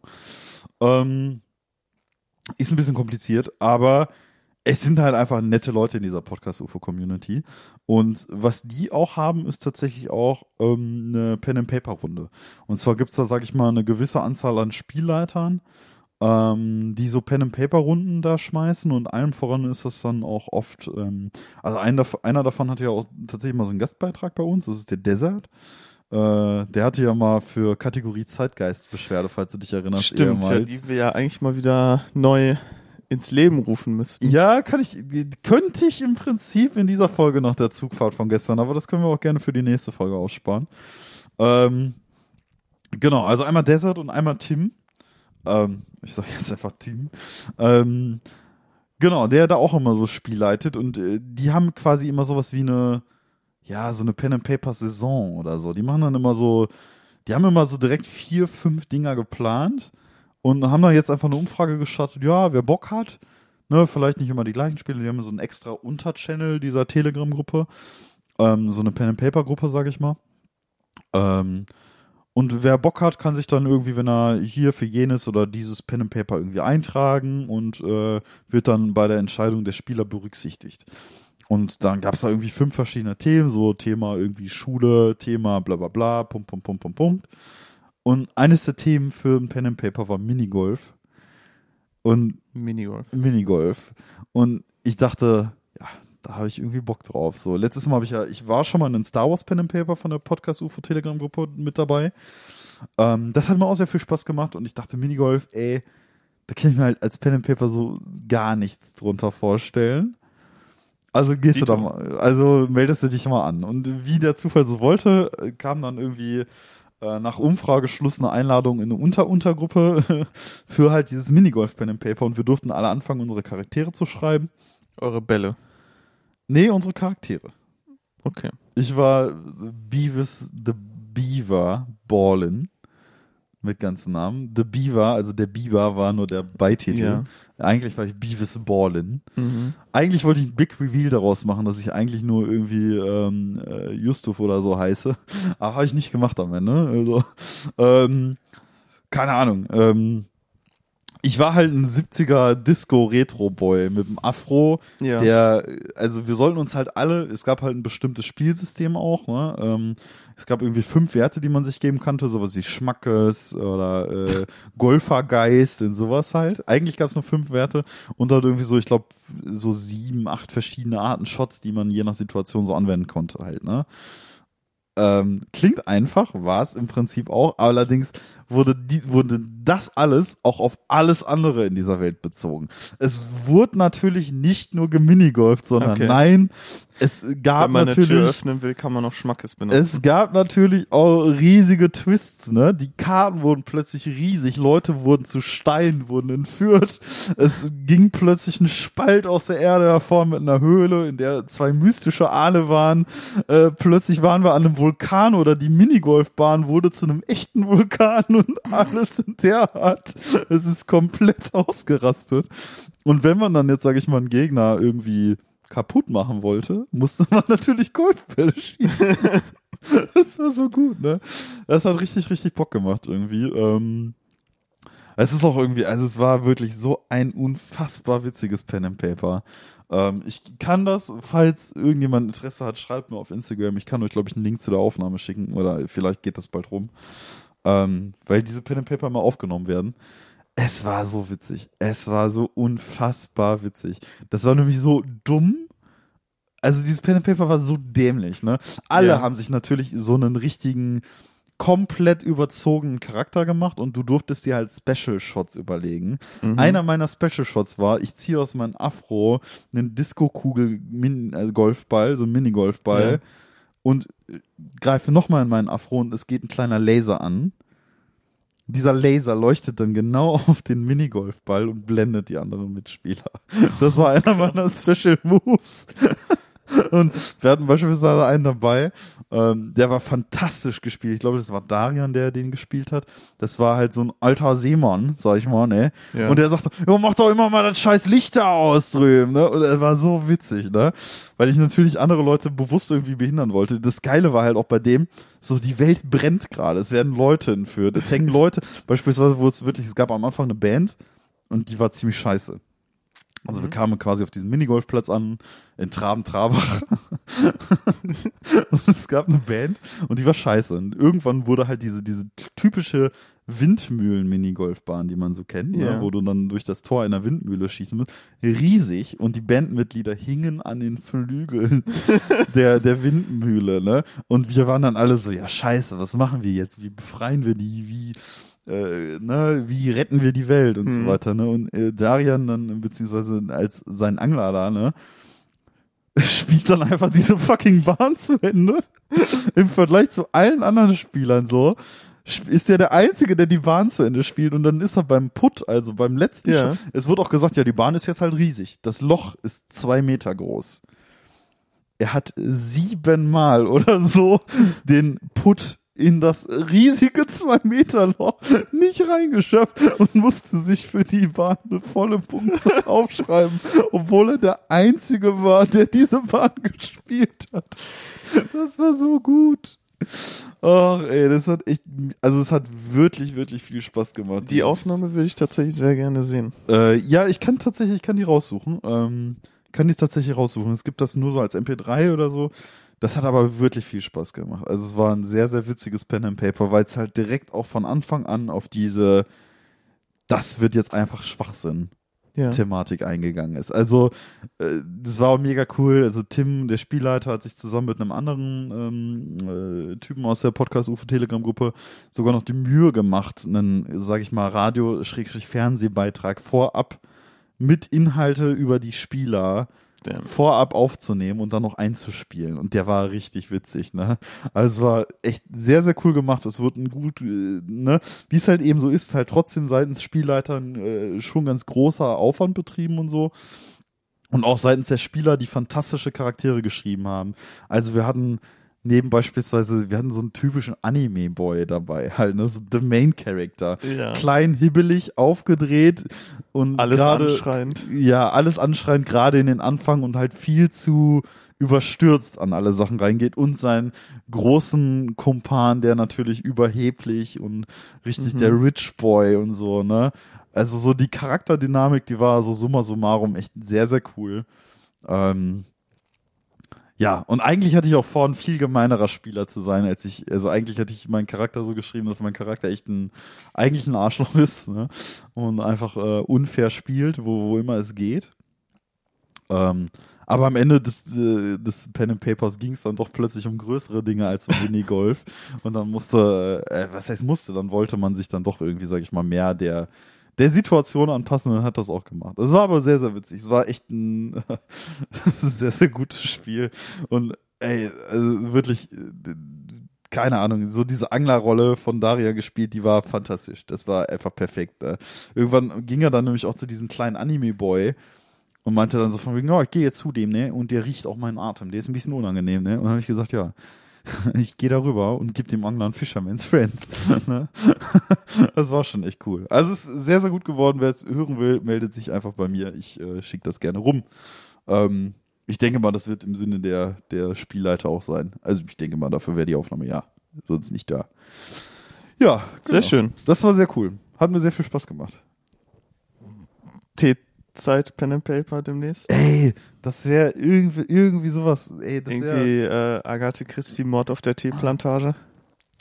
Ähm, ist ein bisschen kompliziert, aber es sind halt einfach nette Leute in dieser Podcast-UFO-Community. Und was die auch haben, ist tatsächlich auch ähm, eine Pen-and-Paper-Runde. Und zwar gibt's da, sag ich mal, eine gewisse Anzahl an Spielleitern, ähm, die so Pen-and-Paper-Runden da schmeißen. Und allem voran ist das dann auch oft, ähm, also ein, einer davon hat ja auch tatsächlich mal so einen Gastbeitrag bei uns, das ist der Desert. Äh, der hatte ja mal für Kategorie Zeitgeist Beschwerde, falls du dich erinnerst. Stimmt, ja, ehemals. die wir ja eigentlich mal wieder neu ins Leben rufen müssten. Ja, kann ich, könnte ich im Prinzip in dieser Folge noch der Zugfahrt von gestern, aber das können wir auch gerne für die nächste Folge aussparen. Ähm, genau, also einmal Desert und einmal Tim. Ähm, ich sage jetzt einfach Tim. Ähm, genau, der da auch immer so Spiel leitet und äh, die haben quasi immer sowas wie eine, ja, so eine Pen and Paper Saison oder so. Die machen dann immer so, die haben immer so direkt vier, fünf Dinger geplant und haben da jetzt einfach eine Umfrage gestartet, ja, wer Bock hat, ne, vielleicht nicht immer die gleichen Spiele, die haben so einen extra Unterchannel dieser Telegram-Gruppe, ähm, so eine Pen-and-Paper-Gruppe, sag ich mal. Ähm, und wer Bock hat, kann sich dann irgendwie, wenn er hier für jenes oder dieses Pen and Paper irgendwie eintragen und äh, wird dann bei der Entscheidung der Spieler berücksichtigt. Und dann gab es da irgendwie fünf verschiedene Themen, so Thema irgendwie Schule, Thema bla bla bla, Punkt, Punkt, Punkt, Punkt, Punkt. Und eines der Themen für ein Pen and Paper war Minigolf. Und Minigolf. Minigolf. Und ich dachte, ja, da habe ich irgendwie Bock drauf. So, letztes Mal habe ich ja, ich war schon mal in einem Star Wars Pen and Paper von der Podcast UFO Telegram Gruppe mit dabei. Ähm, das hat mir auch sehr viel Spaß gemacht und ich dachte, Minigolf, ey, da kann ich mir halt als Pen and Paper so gar nichts drunter vorstellen. Also gehst Dito. du da mal, also meldest du dich mal an. Und wie der Zufall so wollte, kam dann irgendwie äh, nach Umfrageschluss eine Einladung in eine Unter-Untergruppe für halt dieses Minigolf Pen and Paper und wir durften alle anfangen, unsere Charaktere zu schreiben. Eure Bälle. Nee, unsere Charaktere. Okay. Ich war Beavis the Beaver Ballin mit ganzen Namen. The Beaver, also der Beaver war nur der Beititel. Ja. Eigentlich war ich Beavis Ballin. Mhm. Eigentlich wollte ich ein Big Reveal daraus machen, dass ich eigentlich nur irgendwie ähm, äh, Justuf oder so heiße. Aber habe ich nicht gemacht am Ende. Also, ähm, keine Ahnung. Ähm, ich war halt ein 70er Disco-Retro-Boy mit dem Afro, Ja. der, also wir sollten uns halt alle, es gab halt ein bestimmtes Spielsystem auch, ne? Ähm, es gab irgendwie fünf Werte, die man sich geben konnte, sowas wie Schmackes oder äh, Golfergeist und sowas halt. Eigentlich gab es nur fünf Werte und halt irgendwie so, ich glaube, so sieben, acht verschiedene Arten Shots, die man je nach Situation so anwenden konnte halt, ne? Ähm, klingt einfach, war es im Prinzip auch, allerdings wurde, die, wurde das alles auch auf alles andere in dieser Welt bezogen. Es wurde natürlich nicht nur geminigolft, sondern Okay. nein, es gab Wenn man eine natürlich Tür öffnen will, kann man noch Schmackes benutzen. es gab natürlich auch riesige Twists, ne? Die Karten wurden plötzlich riesig, Leute wurden zu Steinen, wurden entführt. Es ging plötzlich ein Spalt aus der Erde hervor mit einer Höhle, in der zwei mystische Aale waren. Äh, plötzlich waren wir an einem Vulkan oder die Minigolfbahn wurde zu einem echten Vulkan und alles in der Art. Es ist komplett ausgerastet. Und wenn man dann jetzt, sage ich mal, einen Gegner irgendwie kaputt machen wollte, musste man natürlich Golfbälle schießen. das war so gut, ne? Das hat richtig, richtig Bock gemacht irgendwie. Ähm, es ist auch irgendwie, also es war wirklich so ein unfassbar witziges Pen and Paper. Ähm, ich kann das, falls irgendjemand Interesse hat, schreibt mir auf Instagram. Ich kann euch, glaube ich, einen Link zu der Aufnahme schicken oder vielleicht geht das bald rum. Ähm, weil diese Pen and Paper mal aufgenommen werden. Es war so witzig. Es war so unfassbar witzig. Das war nämlich so dumm. Also dieses Pen and Paper war so dämlich, ne? Alle Ja. haben sich natürlich so einen richtigen komplett überzogenen Charakter gemacht und du durftest dir halt Special Shots überlegen. Mhm. Einer meiner Special Shots war, ich ziehe aus meinem Afro einen Disco-Kugel Min also Golfball, so einen Minigolfball Ja. Und äh, greife nochmal in meinen Afro und es geht ein kleiner Laser an. Dieser Laser leuchtet dann genau auf den Minigolfball und blendet die anderen Mitspieler. Das war einer meiner Special Moves. Und wir hatten beispielsweise einen dabei, ähm, der war fantastisch gespielt. Ich glaube, das war Darian, der den gespielt hat. Das war halt so ein alter Seemann, sag ich mal, ne? Ja. Und der sagte, ja, mach doch immer mal das scheiß Licht da aus drüben, ne? Und er war so witzig, ne? Weil ich natürlich andere Leute bewusst irgendwie behindern wollte. Das Geile war halt auch bei dem, so die Welt brennt gerade. Es werden Leute entführt. Es hängen Leute, beispielsweise, wo es wirklich, es gab am Anfang eine Band und die war ziemlich scheiße. Also wir Mhm. kamen quasi auf diesen Minigolfplatz an, in Traben-Trabach. und es gab eine Band und die war scheiße. Und irgendwann wurde halt diese, diese typische Windmühlen-Minigolfbahn, die man so kennt, Ja. ne, wo du dann durch das Tor einer Windmühle schießen musst, riesig und die Bandmitglieder hingen an den Flügeln der, der Windmühle, ne? Und wir waren dann alle so, ja scheiße, was machen wir jetzt? Wie befreien wir die? Wie äh, ne, wie retten wir die Welt und Mhm. so weiter, ne? Und äh, Darian dann, beziehungsweise als sein Angler da, ne, spielt dann einfach diese fucking Bahn zu Ende. Im Vergleich zu allen anderen Spielern so, ist er der Einzige, der die Bahn zu Ende spielt und dann ist er beim Putt, also beim letzten Ja. Sch- Es wird auch gesagt, ja, die Bahn ist jetzt halt riesig. Das Loch ist zwei Meter groß. Er hat siebenmal oder so den Putt in das riesige zwei Meter Loch nicht reingeschafft und musste sich für die Bahn eine volle Punktzahl aufschreiben, obwohl er der Einzige war, der diese Bahn gespielt hat. Das war so gut. Ach, ey, das hat echt, also es hat wirklich, wirklich viel Spaß gemacht. Die Aufnahme würde ich tatsächlich sehr gerne sehen. äh, ja, ich kann tatsächlich, ich kann die raussuchen. Ähm, kann die tatsächlich raussuchen. Es gibt das nur so als MP3 oder so. Das hat aber wirklich viel Spaß gemacht. Also es war ein sehr, sehr witziges Pen and Paper, weil es halt direkt auch von Anfang an auf diese, das wird jetzt einfach Schwachsinn Thematik eingegangen ist. Also äh, das war auch mega cool. Also Tim, der Spielleiter, hat sich zusammen mit einem anderen ähm, äh, Typen aus der Podcast UFO Telegram Gruppe sogar noch die Mühe gemacht, einen, sag ich mal, Radio-Fernsehbeitrag vorab mit Inhalte über die Spieler Damn. vorab aufzunehmen und dann noch einzuspielen. Und der war richtig witzig, ne? Also es war echt sehr, sehr cool gemacht. Es wird ein gut, äh, ne? Wie es halt eben so ist, halt trotzdem seitens Spielleitern äh, schon ganz großer Aufwand betrieben und so. Und auch seitens der Spieler, die fantastische Charaktere geschrieben haben. Also wir hatten neben beispielsweise, wir hatten so einen typischen Anime-Boy dabei, halt, ne? So the Main Character. Ja. Klein, hibbelig, aufgedreht und Alles gerade anschreiend. ja, alles anschreiend, gerade in den Anfang und halt viel zu überstürzt an alle Sachen reingeht und seinen großen Kumpan, der natürlich überheblich und richtig Mhm. der Rich Boy und so, ne? Also so die Charakterdynamik, die war so summa summarum echt sehr, sehr cool. Ähm, ja, und eigentlich hatte ich auch vor, ein viel gemeinerer Spieler zu sein, als ich, also eigentlich hatte ich meinen Charakter so geschrieben, dass mein Charakter echt ein, eigentlich ein Arschloch ist, ne? Und einfach äh, unfair spielt, wo, wo immer es geht. Ähm, aber am Ende des, äh, des Pen and Papers ging es dann doch plötzlich um größere Dinge als um Minigolf. Und dann musste, äh, was heißt musste, dann wollte man sich dann doch irgendwie, sag ich mal, mehr der, der Situation anpassen und hat das auch gemacht. Es war aber sehr, sehr witzig. Es war echt ein sehr, sehr gutes Spiel. Und ey, also wirklich, keine Ahnung, so diese Anglerrolle von Daria gespielt, die war fantastisch. Das war einfach perfekt. Ne? Irgendwann ging er dann nämlich auch zu diesem kleinen Anime-Boy und meinte dann so von wegen, oh, ich gehe jetzt zu dem, ne? Und der riecht auch meinen Atem. Der ist ein bisschen unangenehm, ne? Und dann habe ich gesagt, ja, ich gehe darüber und gebe dem Angler einen Fisherman's Friends. Ne? das war schon echt cool. Also es ist sehr, sehr gut geworden. Wer es hören will, meldet sich einfach bei mir. Ich äh, schicke das gerne rum. Ähm, ich denke mal, das wird im Sinne der, der Spielleiter auch sein. Also ich denke mal, dafür wäre die Aufnahme ja. Sonst nicht da. Ja, Sehr genau. schön. Das war sehr cool. Hat mir sehr viel Spaß gemacht. T-Zeit Pen and Paper demnächst. Ey, das wäre irgendwie, irgendwie sowas. Ey, das wär, Irgendwie äh, Agathe Christie Mord auf der Teeplantage.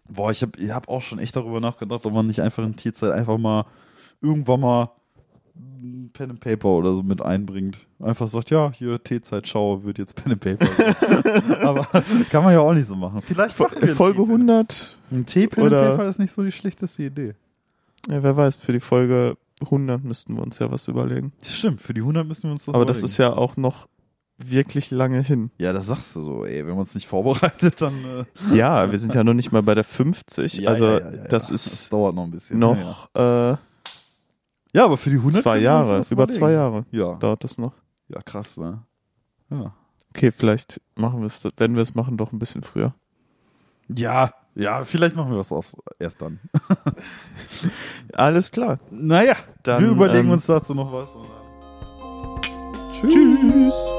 Boah, ich habe ich hab auch schon echt darüber nachgedacht, ob man nicht einfach in Tierzeit einfach mal irgendwann mal Pen and Paper oder so mit einbringt. Einfach sagt, ja, hier T-Zeit, schau, wird jetzt Pen and Paper. Aber kann man ja auch nicht so machen. Vielleicht machen wir Folge T-Pen. 100. Ein T-Pen and Oder- Paper ist nicht so die schlechteste Idee. Ja, wer weiß, für die Folge 100 müssten wir uns ja was überlegen. Stimmt, für die 100 müssen wir uns das Aber das überlegen. ist ja auch noch wirklich lange hin. Ja, das sagst du so, ey. Wenn man es nicht vorbereitet, dann. Äh, Ja, wir sind ja noch nicht mal bei der 50. also ja, ja, ja, das ja. ist dauert noch ein bisschen. Ja, ja. noch äh, Ja, aber für die 100 zwei Jahre. das Über zwei Jahre Ja, dauert das noch. ja, krass, ne? Ja. Okay, vielleicht machen wir es, wenn wir es machen, doch ein bisschen früher. Ja, ja, vielleicht machen wir was aus, erst dann. Alles klar. Naja, dann. Wir überlegen ähm, uns dazu noch was. Tschüss. tschüss.